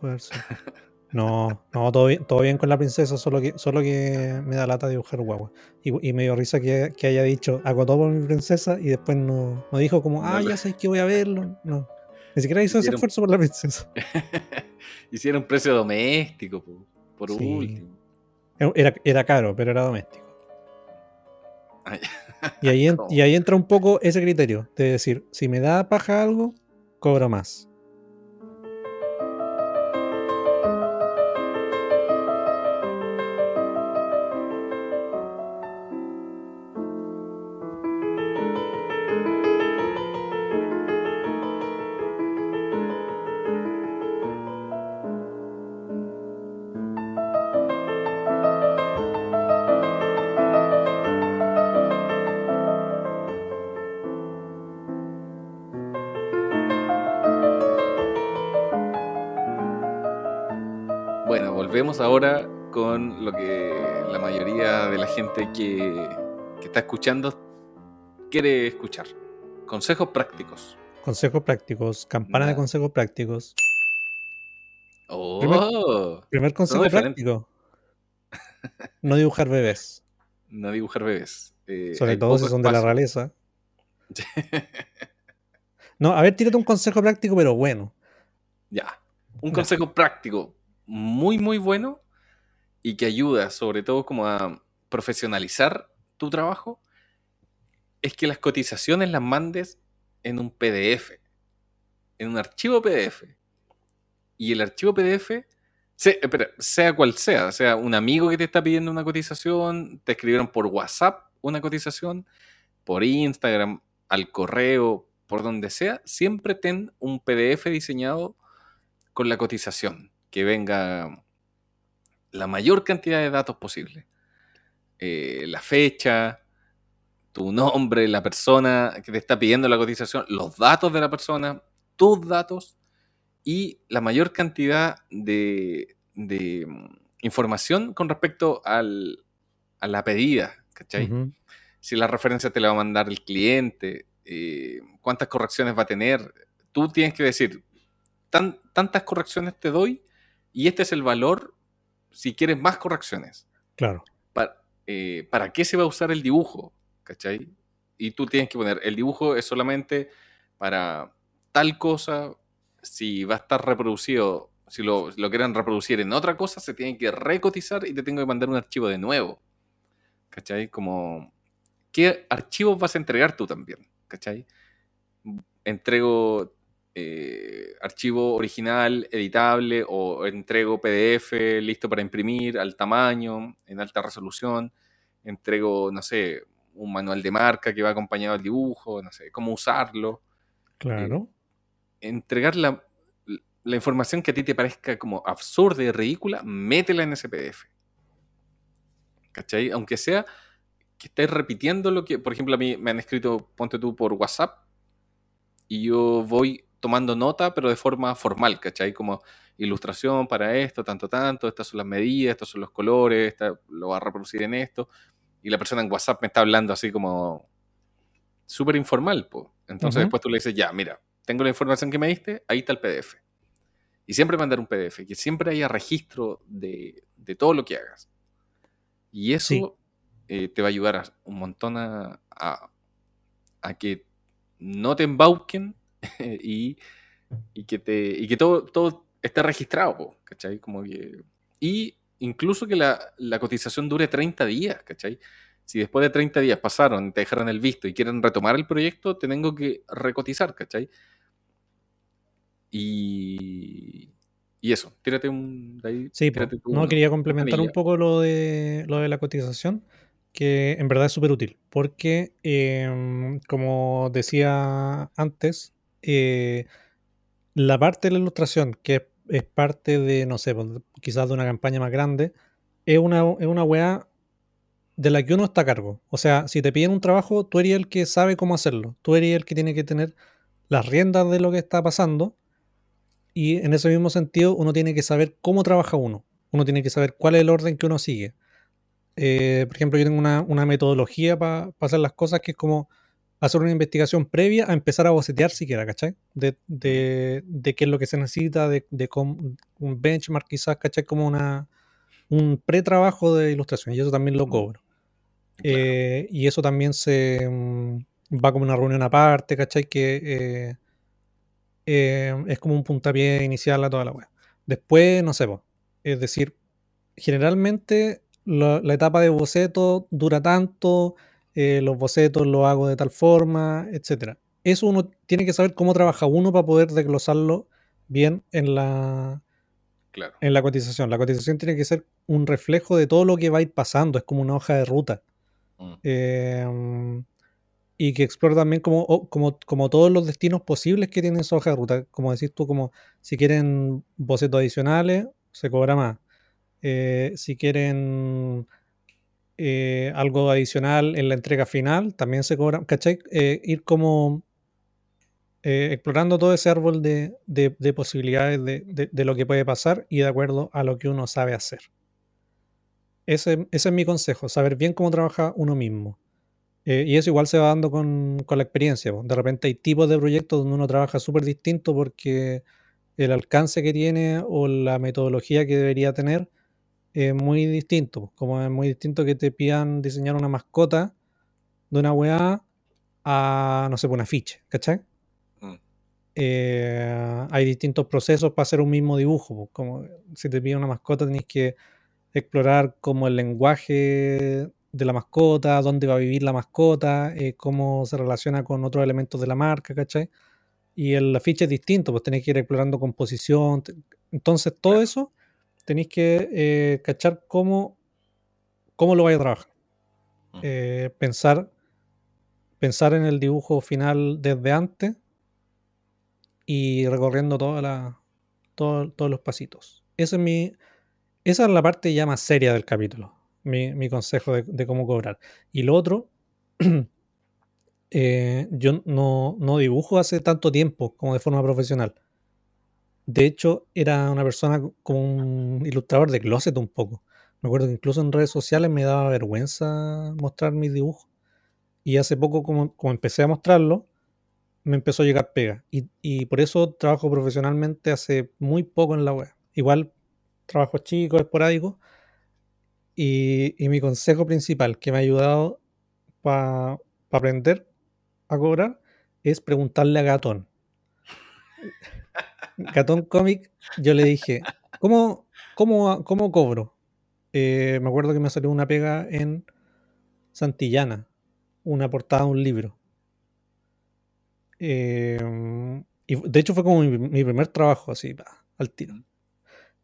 puede ser. No, no, todo bien, todo bien con la princesa, solo que, solo que me da lata dibujar guagua. Y, me dio risa que, haya dicho, hago todo por mi princesa y después no, no dijo como, ah, ya sé que voy a verlo. No, ni siquiera hizo ese esfuerzo por la princesa. Hicieron precio doméstico, por, último. Era, era caro, pero era doméstico. y, ahí, y ahí entra un poco ese criterio de decir, si me da paja algo, cobro más. Ahora con lo que la mayoría de la gente que, está escuchando quiere escuchar. Consejos prácticos. Consejos prácticos, campana de consejos prácticos. Oh, primer, consejo práctico. No dibujar bebés. No dibujar bebés. Eh, Sobre todo si son de la realeza. no, a ver, tírate un consejo práctico, pero bueno. Ya. Un consejo práctico muy, muy bueno y que ayuda sobre todo como a profesionalizar tu trabajo es que las cotizaciones las mandes en un PDF, en un archivo PDF. Y el archivo PDF, sea, cual sea, sea un amigo que te está pidiendo una cotización, te escribieron por WhatsApp una cotización, por Instagram, al correo, por donde sea, siempre ten un PDF diseñado con la cotización que venga la mayor cantidad de datos posible. Eh, la fecha, tu nombre, la persona que te está pidiendo la cotización, los datos de la persona, tus datos y la mayor cantidad de, mm, información con respecto a la pedida, ¿cachai? Si la referencia te la va a mandar el cliente, eh, cuántas correcciones va a tener. Tú tienes que decir, tantas correcciones te doy y este es el valor si quieres más correcciones. Claro. Para, eh, ¿Para qué se va a usar el dibujo? ¿Cachai? Y tú tienes que poner, el dibujo es solamente para tal cosa, si va a estar reproducido, si lo, lo quieren reproducir en otra cosa, se tiene que recotizar y te tengo que mandar un archivo de nuevo. ¿Cachai? Como, ¿qué archivos vas a entregar tú también? ¿Cachai? Entrego eh, archivo original, editable o entrego PDF listo para imprimir al tamaño, en alta resolución. Entrego, no sé, un manual de marca que va acompañado al dibujo, no sé, cómo usarlo. Claro. Eh, entregar la, la, información que a ti te parezca como absurda y ridícula, métela en ese PDF. ¿Cachai? Aunque sea que estés repitiendo lo que, por ejemplo, a mí me han escrito, ponte tú por WhatsApp, y yo voy tomando nota, pero de forma formal, ¿cachai? Como ilustración para esto, tanto, tanto, estas son las medidas, estos son los colores, lo va a reproducir en esto. Y la persona en WhatsApp me está hablando así como súper informal, pues. Entonces después tú le dices, ya, mira, tengo la información que me diste, ahí está el PDF. Y siempre mandar un PDF, que siempre haya registro de, todo lo que hagas. Y eso eh, te va a ayudar un montón a, a, a que no te embauquen y, que, te, y que todo, todo esté registrado, ¿cachai? Como y incluso que la, cotización dure 30 días, ¿cachai? Si después de 30 días pasaron, te dejaron el visto y quieren retomar el proyecto, te tengo que recotizar, ¿cachai? Y, y eso, tírate un... sí, no, quería complementar un poco lo de, lo de la cotización que en verdad es súper útil, porque em, como decía antes, eh, la parte de la ilustración, que es, parte de, no sé, pues, quizás de una campaña más grande, es una, es una weá de la que uno está a cargo. O sea, si te piden un trabajo, tú eres el que sabe cómo hacerlo. Tú eres el que tiene que tener las riendas de lo que está pasando. Y en ese mismo sentido, uno tiene que saber cómo trabaja uno. Uno tiene que saber cuál es el orden que uno sigue. Eh, por ejemplo, yo tengo una, metodología para hacer las cosas que es como hacer una investigación previa a empezar a bocetear siquiera, ¿cachai? De, de, de qué es lo que se necesita, de, de un benchmark quizás, ¿cachai? Como una, un pre-trabajo de ilustración y eso también lo mm. cobro. Eh, y eso también se mm, va como una reunión aparte, ¿cachai? Que eh, eh, es como un puntapié inicial a toda la web. Después, no sé, es decir, generalmente la, etapa de boceto dura tanto, los bocetos los hago de tal forma, etc. Eso uno tiene que saber cómo trabaja uno para poder desglosarlo bien en la, en la cotización. La cotización tiene que ser un reflejo de todo lo que va a ir pasando, es como una hoja de ruta. Mm. Em, y que explora también como, como, como, todos los destinos posibles que tiene esa hoja de ruta. Como decís tú, como si quieren bocetos adicionales, se cobra más. Eh, si quieren eh, algo adicional en la entrega final, también se cobra. ¿Cachai? Eh, ir como eh, explorando todo ese árbol de, posibilidades de, lo que puede pasar y de acuerdo a lo que uno sabe hacer. Ese, es mi consejo, saber bien cómo trabaja uno mismo. Y eso igual se va dando con, la experiencia. De repente hay tipos de proyectos donde uno trabaja súper distinto porque el alcance que tiene o la metodología que debería tener es muy distinto. Como es muy distinto que te pidan diseñar una mascota de una weá a, no sé, una ficha, ¿cachai? Eh, hay distintos procesos para hacer un mismo dibujo. Como si te pide una mascota, tenés que explorar como el lenguaje de la mascota, dónde va a vivir la mascota, eh, cómo se relaciona con otros elementos de la marca, ¿cachai? Y el ficha es distinto, pues tenéis que ir explorando composición. Entonces, todo eso tenéis que eh, cachar cómo, cómo lo vais a trabajar. Mm. pensar, pensar en el dibujo final desde antes y recorriendo toda la, todos los pasitos. Esa es, mi, esa es la parte ya más seria del capítulo, mi, consejo de, cómo cobrar. Y lo otro, eh, yo no, no, dibujo hace tanto tiempo como de forma profesional. De hecho, era una persona como un ilustrador de closet un poco. Me acuerdo que incluso en redes sociales me daba vergüenza mostrar mis dibujos. Y hace poco, como, como empecé a mostrarlo, me empezó a llegar pega. Y, por eso trabajo profesionalmente hace muy poco en la web. Igual trabajo chico, esporádico. Y, y mi consejo principal que me ha ayudado para aprender a cobrar es preguntarle a Gatón. Gatón Comic, yo le dije, ¿cómo, cómo, cómo cobro? Eh, me acuerdo que me salió una pega en Santillana, una portada de un libro. Em, y de hecho fue como mi, primer trabajo, así, al tiro.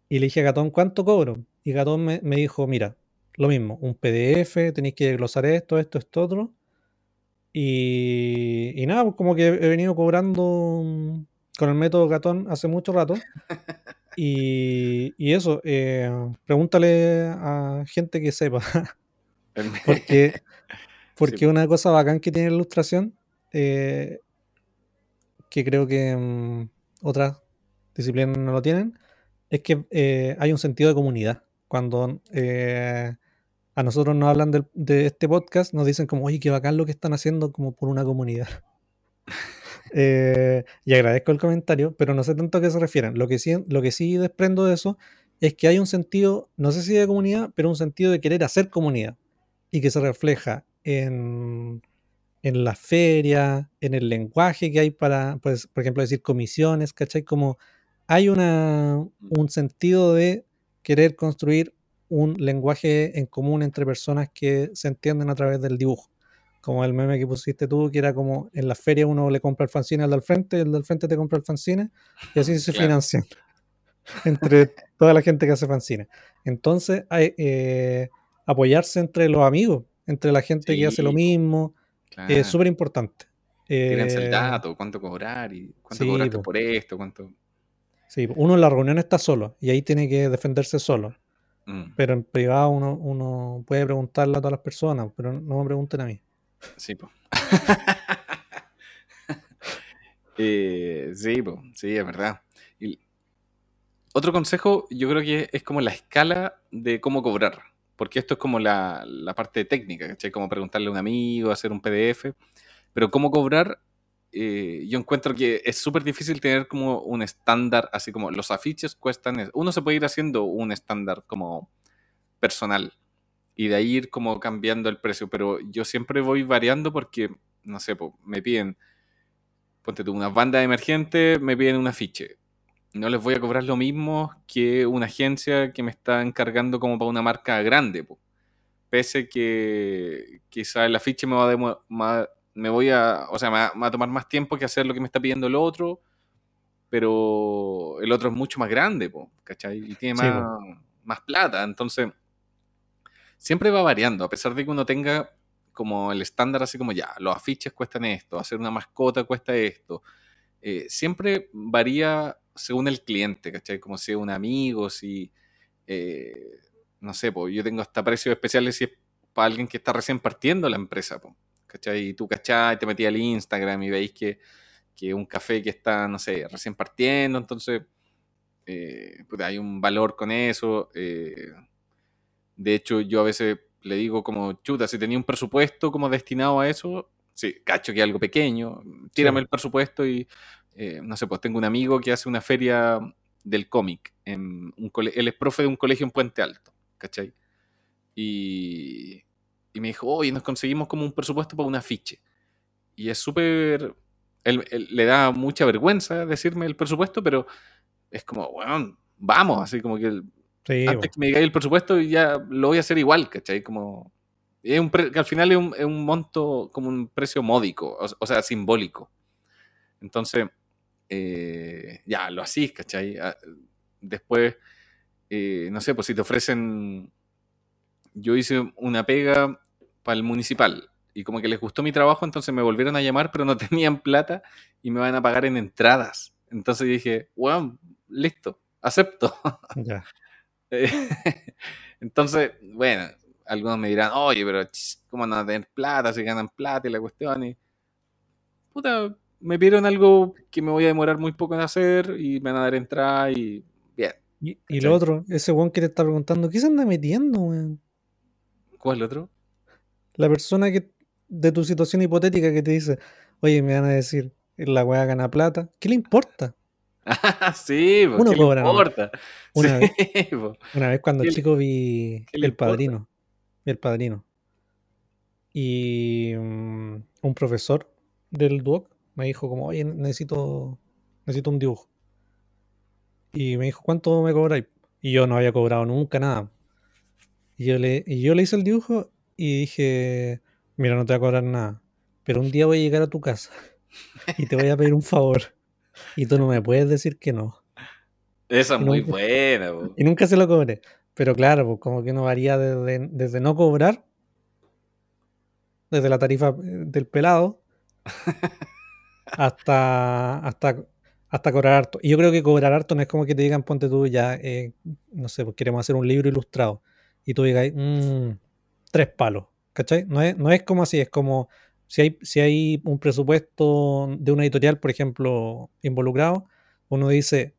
Y le dije a Gatón, ¿cuánto cobro? Y Gatón me, dijo, mira, lo mismo, un PDF, tenéis que glosar esto, esto, esto, otro. Y, y nada, pues como que he venido cobrando mm, con el método Gatón hace mucho rato. Y, y eso, eh, pregúntale a gente que sepa. porque porque una cosa bacán que tiene la ilustración eh, que creo que mm, otras disciplinas no lo tienen, es que eh, hay un sentido de comunidad. Cuando eh, a nosotros nos hablan de, este podcast, nos dicen como, oye, qué bacán lo que están haciendo como por una comunidad. Eh, y agradezco el comentario, pero no sé tanto a qué se refieren. Lo que, sí, lo que sí desprendo de eso es que hay un sentido, no sé si de comunidad, pero un sentido de querer hacer comunidad y que se refleja en en la feria, en el lenguaje que hay para, pues, por ejemplo, decir comisiones, ¿cachai? Como hay una, un sentido de querer construir un lenguaje en común entre personas que se entienden a través del dibujo. Como el meme que pusiste tú, que era como en la feria uno le compra el fanzine al del frente, y el del frente te compra el fanzine, y así se financian entre toda la gente que hace fanzine. Entonces, hay, eh, apoyarse entre los amigos, entre la gente que hace lo mismo, es súper importante. Tírense el eh, dato, cuánto cobrar y cuánto cobraste por esto, cuánto. Sí, uno en la reunión está solo y ahí tiene que defenderse solo. Mm. Pero en privado uno, uno puede preguntarle a todas las personas, pero no me pregunten a mí. Sí, pues. Eh, sí, sí, es verdad. otro consejo, yo creo que es como la escala de cómo cobrar, porque esto es como la, parte técnica, ¿cachai? Como preguntarle a un amigo, hacer un PDF, pero cómo cobrar, eh, yo encuentro que es súper difícil tener como un estándar, así como los afiches cuestan, uno se puede ir haciendo un estándar como personal y de ahí ir como cambiando el precio, pero yo siempre voy variando porque, no sé, me piden ponte tú, una banda emergente me piden un afiche. No les voy a cobrar lo mismo que una agencia que me está encargando como para una marca grande. Pese que quizá el afiche me va a me voy a, o sea, me va, a tomar más tiempo que hacer lo que me está pidiendo el otro, pero el otro es mucho más grande, ¿cachai? Y tiene más, más plata, entonces siempre va variando, a pesar de que uno tenga como el estándar, así como ya, los afiches cuestan esto, hacer una mascota cuesta esto. Eh, siempre varía según el cliente, ¿cachai? Como si un amigo, si, eh, no sé, pues yo tengo hasta precios especiales si es para alguien que está recién partiendo la empresa, ¿cachai? Y tú, ¿cachai? Te metí al Instagram y veis que, que un café que está, no sé, recién partiendo, entonces pues hay un valor con eso. De hecho, yo a veces le digo como, chuta, si tenía un presupuesto como destinado a eso, sí, cacho que algo pequeño, tírame el presupuesto y, eh, no sé, pues tengo un amigo que hace una feria del cómic, en un él es profe de un colegio en Puente Alto, ¿cachai? Y, y me dijo, oye, nos conseguimos como un presupuesto para un afiche. Y es súper, él, le da mucha vergüenza decirme el presupuesto, pero es como, bueno, vamos, así como que antes que me digáis el presupuesto, ya lo voy a hacer igual, ¿cachai? Como, es un que al final es un, monto como un precio módico, o, sea, simbólico. Entonces, eh, ya lo hacís, ¿cachai? Ah, después, eh, no sé, pues si te ofrecen. Yo hice una pega para el municipal y como que les gustó mi trabajo, entonces me volvieron a llamar, pero no tenían plata y me van a pagar en entradas. Entonces dije, wow, listo, acepto. Ya. Entonces, bueno, algunos me dirán, oye, pero ¿cómo van a tener plata si ganan plata y la cuestión? Y, puta, me pidieron algo que me voy a demorar muy poco en hacer y me van a dar entrada y bien. Y, lo otro, ese weón que te está preguntando, ¿qué se anda metiendo, weón? ¿Cuál otro? La persona que de tu situación hipotética que te dice, oye, me van a decir, la weá gana plata, ¿qué le importa? sí, Uno ¿qué cobra, importa? Una, vez, una vez cuando chico vi El Padrino. El Padrino. Y mm, un profesor del DUOC me dijo como, oye, necesito, necesito un dibujo. Y me dijo, ¿cuánto me cobráis? Y yo no había cobrado nunca nada. Y yo le, y yo le hice el dibujo y dije, mira, no te voy a cobrar nada. Pero un día voy a llegar a tu casa y te voy a pedir un favor. Y tú no me puedes decir que no. Esa es muy buena. Y nunca se lo cobré. Pero claro, pues como que no varía desde, no cobrar, desde la tarifa eh, del pelado, hasta, hasta, hasta cobrar harto. Y yo creo que cobrar harto no es como que te digan, ponte tú ya, eh, no sé, pues queremos hacer un libro ilustrado. Y tú digas, mmm, tres palos. ¿Cachai? No es, no es como así, es como si hay, si hay un presupuesto de una editorial, por ejemplo, involucrado, uno dice,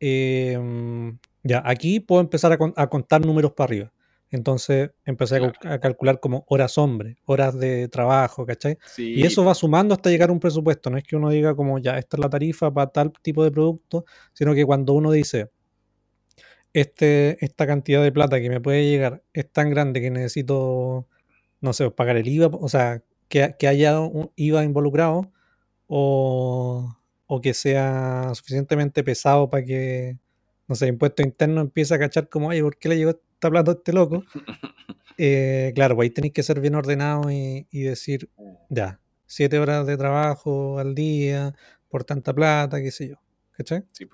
em, ya, aquí puedo empezar a, contar números para arriba. Entonces empecé a, calcular como horas hombre, horas de trabajo, ¿cachai? Y eso va sumando hasta llegar a un presupuesto. No es que uno diga como ya, esta es la tarifa para tal tipo de producto, sino que cuando uno dice, este, esta cantidad de plata que me puede llegar es tan grande que necesito, no sé, pagar el IVA, o sea, que, haya un IVA involucrado o, que sea suficientemente pesado para que, no sé, impuesto interno empiece a cachar como, oye, ¿por qué le llegó esta plata a este loco? Eh, claro, pues ahí tenéis que ser bien ordenado y, decir, ya, siete horas de trabajo al día por tanta plata, qué sé yo. ¿Cachai? Sí,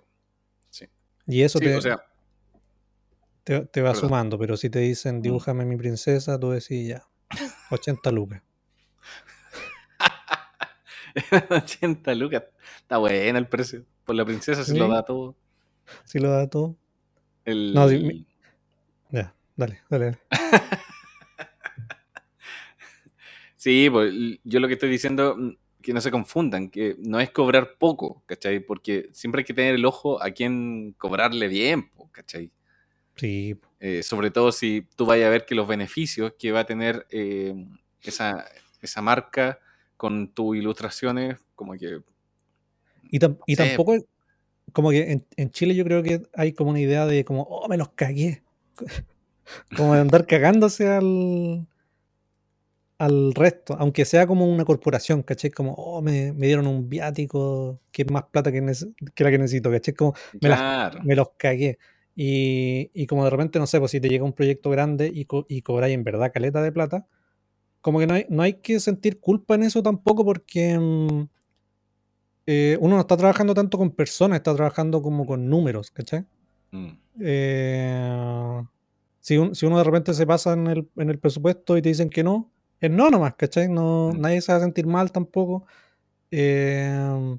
sí. Y eso te, te, va sumando, pero si te dicen, mm. dibújame mi princesa, tú decís ya, 80 lucas. 80 lucas. Está bueno el precio. Por la princesa se lo da todo. Sí lo da todo. No, Ya, dale, dale. sí, pues yo lo que estoy diciendo, mm, que no se confundan, que no es cobrar poco, ¿cachai? Porque siempre hay que tener el ojo a quien cobrarle bien, ¿cachai? Sí. Eh, sobre todo si tú vayas a ver que los beneficios que va a tener eh, esa, esa marca con tus ilustraciones, como que... Y, y tampoco, como que en, Chile yo creo que hay como una idea de como, oh, me los cagué. como de andar cagándose al, al resto, aunque sea como una corporación, ¿cachai? Como, oh, me, dieron un viático que es más plata que, que la que necesito, ¿cachai? Como, me, los cagué. Y, como de repente, no sé, pues si te llega un proyecto grande y, y cobráis en verdad caleta de plata, como que no hay, no hay que sentir culpa en eso tampoco porque mm, eh, uno no está trabajando tanto con personas, está trabajando como con números, ¿cachai? Mm. Eh, si, uno de repente se pasa en el, en el, presupuesto y te dicen que no, es no nomás, ¿cachai? No, mm. Nadie se va a sentir mal tampoco. Eh,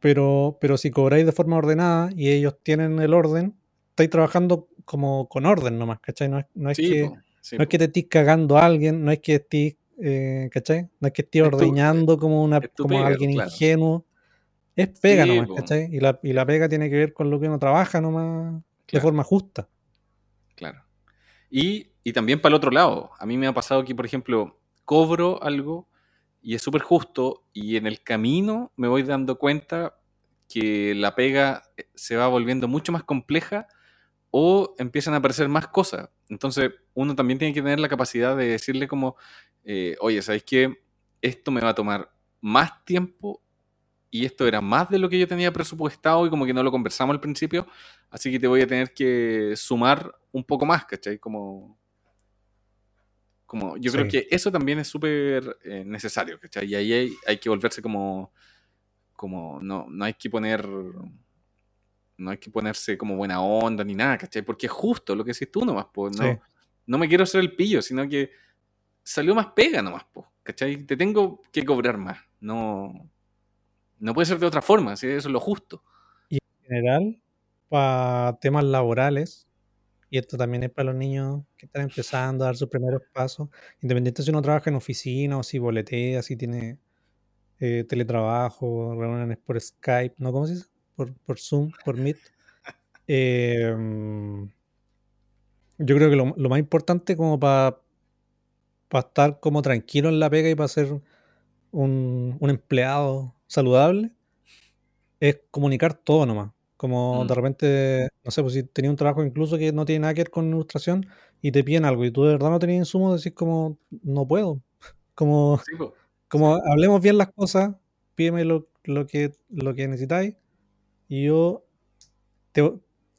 pero, pero si cobráis de forma ordenada y ellos tienen el orden, estáis trabajando como con orden nomás, ¿cachai? No no es que no es que te estés cagando a alguien, no es que estés, eh, ¿cachai? No es que estés ordeñando como, una, como alguien ingenuo. Es pega nomás, ¿cachai? Y la, y la, pega tiene que ver con lo que uno trabaja nomás de forma justa. Claro. Y, y también para el otro lado. A mí me ha pasado que, por ejemplo, cobro algo y es súper justo y en el camino me voy dando cuenta que la pega eh, se va volviendo mucho más compleja o empiezan a aparecer más cosas. Entonces, uno también tiene que tener la capacidad de decirle como, eh, oye, ¿sabéis qué? Esto me va a tomar más tiempo y esto era más de lo que yo tenía presupuestado y como que no lo conversamos al principio, así que te voy a tener que sumar un poco más, ¿cachai? Como, como yo creo que eso también es súper eh, necesario, ¿cachai? Y ahí hay, hay, que volverse como, como no, no hay que poner no hay que ponerse como buena onda ni nada, ¿cachai? Porque es justo lo que decís tú nomás, pues, no, no me quiero hacer el pillo, sino que salió más pega nomás, pues, ¿cachai? Te tengo que cobrar más, no, no puede ser de otra forma, eso es lo justo. Y en general, para temas laborales, y esto también es para los niños que están empezando a dar sus primeros pasos, independiente si uno trabaja en oficina o si boletea, si tiene eh, teletrabajo, reuniones por Skype, ¿no? ¿Cómo se dice? por, Zoom, por Meet. Em, yo creo que lo, más importante como para estar como tranquilo en la pega y para ser un, empleado saludable es comunicar todo nomás. Como de mm. repente, no sé, pues si tenía un trabajo incluso que no tiene nada que ver con ilustración y te piden algo y tú de verdad no tenías insumo, decís como, no puedo. Como, como hablemos bien las cosas, pídeme lo, lo, que, lo que necesitáis y yo,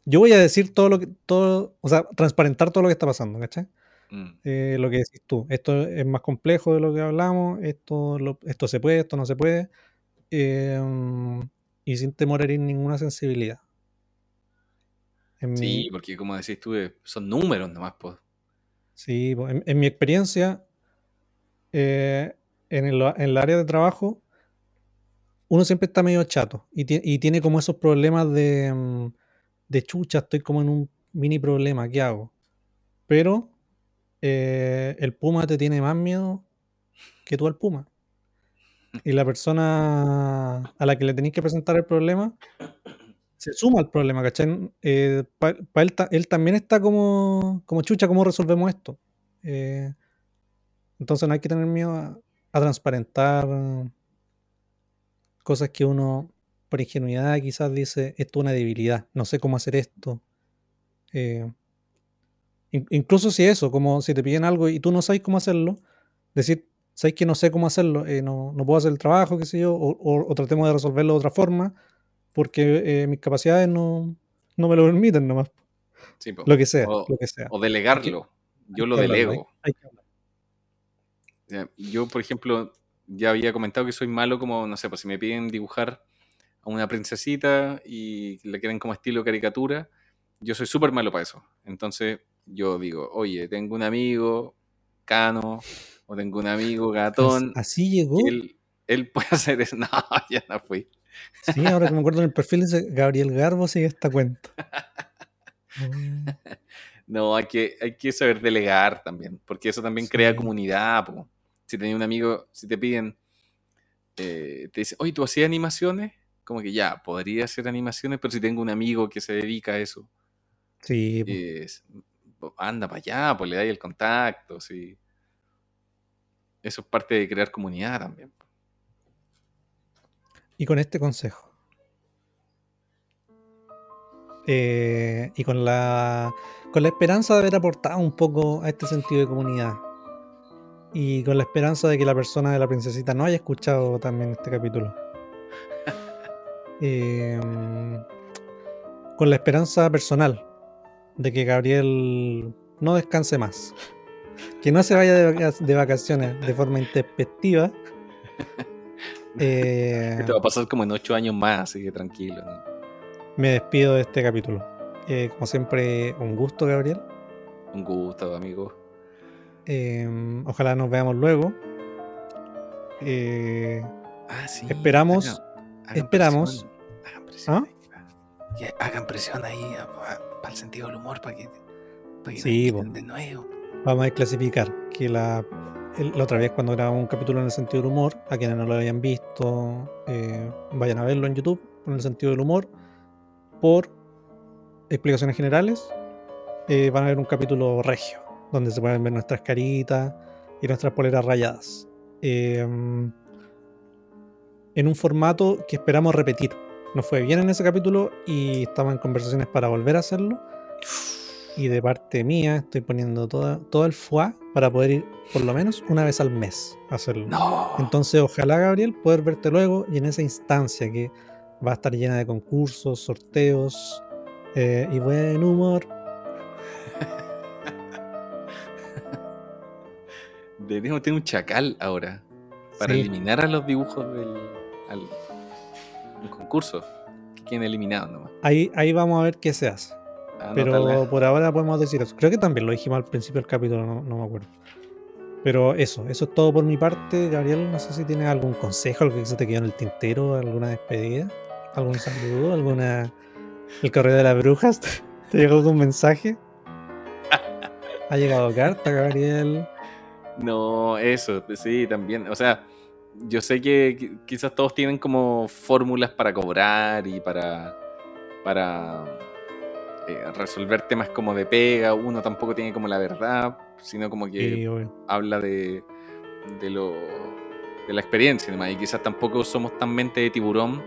yo voy a decir todo lo que, todo, o sea, transparentar todo lo que está pasando, ¿cachai? Mm. Eh, lo que decís tú, esto es más complejo de lo que hablamos, esto, esto se puede, esto no se puede, em, y sin temor a herir ninguna sensibilidad. sí, porque como decís tú, eh, son números nomás, pues. Sí, en, mi experiencia, eh, en, el, en el área de trabajo, uno siempre está medio chato y, tiene como esos problemas mm, de, chucha, estoy como en un mini problema, ¿qué hago? Pero eh, el puma te tiene más miedo que tú al puma. Y la persona a la que le tenéis que presentar el problema se suma al problema, ¿cachai? Eh, él, también está como, como chucha, ¿cómo resolvemos esto? Eh, entonces no hay que tener miedo a transparentar cosas que uno, por ingenuidad, quizás dice, esto es una debilidad, no sé cómo hacer esto. Eh, incluso si eso, como si te piden algo y tú no sabes cómo hacerlo, decir, sabes que no sé cómo hacerlo, eh, no, puedo hacer el trabajo, qué sé yo, o, tratemos de resolverlo de otra forma, porque eh, mis capacidades no, me lo permiten nomás. lo que sea, o, lo que sea. O delegarlo. yo lo delego. Yo, por ejemplo, ya había comentado que soy malo como, no sé, pues si me piden dibujar a una princesita y le quieren como estilo caricatura, yo soy súper malo para eso. Entonces yo digo, oye, tengo un amigo, Cano, o tengo un amigo, Gatón. ¿Así llegó? Él, él, puede hacer eso. No, ya no fui. Sí, ahora que me acuerdo en el perfil dice Gabriel Garbo sigue esta cuenta. no, hay que, hay que saber delegar también, porque eso también crea comunidad. Po si tenés un amigo, si te piden, eh, te dice, oye, ¿tú hacías animaciones? Como que ya, podría hacer animaciones, pero si tengo un amigo que se dedica a eso. Sí. anda para allá, pues le dais el contacto, sí. Eso es parte de crear comunidad también. Y con este consejo. Eh, y con la, con la esperanza de haber aportado un poco a este sentido de comunidad. Y con la esperanza de que la persona de la princesita no haya escuchado también este capítulo. Em, con la esperanza personal de que Gabriel no descanse más. Que no se vaya de, vacaciones de forma intempestiva. Eh, te va a pasar como en ocho años más, así que tranquilo. Me despido de este capítulo. Eh, como siempre, un gusto, Gabriel. Un gusto, amigo. Em, ojalá nos veamos luego. Eh, ah, sí. Esperamos. Esperamos. hagan presión. ¿Ah? hagan presión ahí para el sentido del humor, para que, para sí, de nuevo. Vamos a clasificar que la, la, otra vez cuando grabamos un capítulo en el sentido del humor, a quienes no lo hayan visto, eh, vayan a verlo en YouTube, en el sentido del humor, por explicaciones generales, eh, van a ver un capítulo regio, donde se pueden ver nuestras caritas y nuestras poleras rayadas. Em, en un formato que esperamos repetir. Nos fue bien en ese capítulo y estamos en conversaciones para volver a hacerlo. Y de parte mía estoy poniendo todo el FUA para poder ir por lo menos una vez al mes a hacerlo. Entonces ojalá Gabriel poder verte luego y en esa instancia que va a estar llena de concursos, sorteos eh, y buen humor. Deberíamos tener un chacal ahora para eliminar a los dibujos del concurso que quieren eliminados nomás. Ahí, ahí vamos a ver qué se hace. Pero por ahora podemos decir eso. Creo que también lo dijimos al principio del capítulo, no, no me acuerdo. Pero eso, eso es todo por mi parte. Gabriel, no sé si tienes algún consejo, algo que se te quedó en el tintero, alguna despedida, algún saludo, alguna. El correo de las brujas. ¿Te llegó algún mensaje? ¿Ha llegado carta, Gabriel? No, eso, sí, también. O sea, yo sé que quizás todos tienen como fórmulas para cobrar y para. para eh, resolver temas como de pega, uno tampoco tiene como la verdad, sino como que habla de, de, lo, de la experiencia y quizás tampoco somos tan mente de tiburón.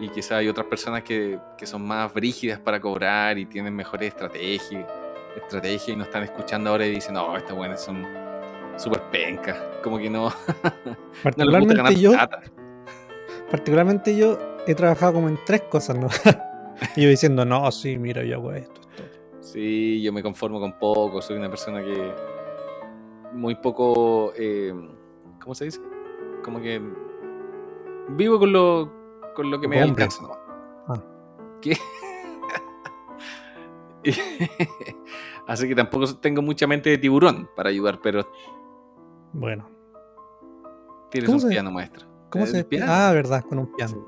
Y quizás hay otras personas que, que son más brígidas para cobrar y tienen mejores estrategias estrategia y nos están escuchando ahora y dicen, no, estas buenas son súper pencas, como que no... Particularmente yo... Particularmente yo he trabajado como en tres cosas, ¿no? y yo diciendo, no, sí, mira, yo hago esto, esto. Sí, yo me conformo con poco, soy una persona que muy poco, eh, ¿cómo se dice? Como que vivo con lo, con lo que me alcanza. ¿no? Ah. ¿Qué? Así que tampoco tengo mucha mente de tiburón para ayudar, pero... Bueno. Tienes un piano, maestro. ¿Cómo se piano? Ah, verdad, con un piano.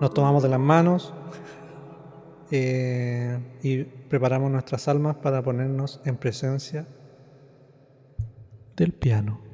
Nos tomamos de las manos eh, y preparamos nuestras almas para ponernos en presencia del piano.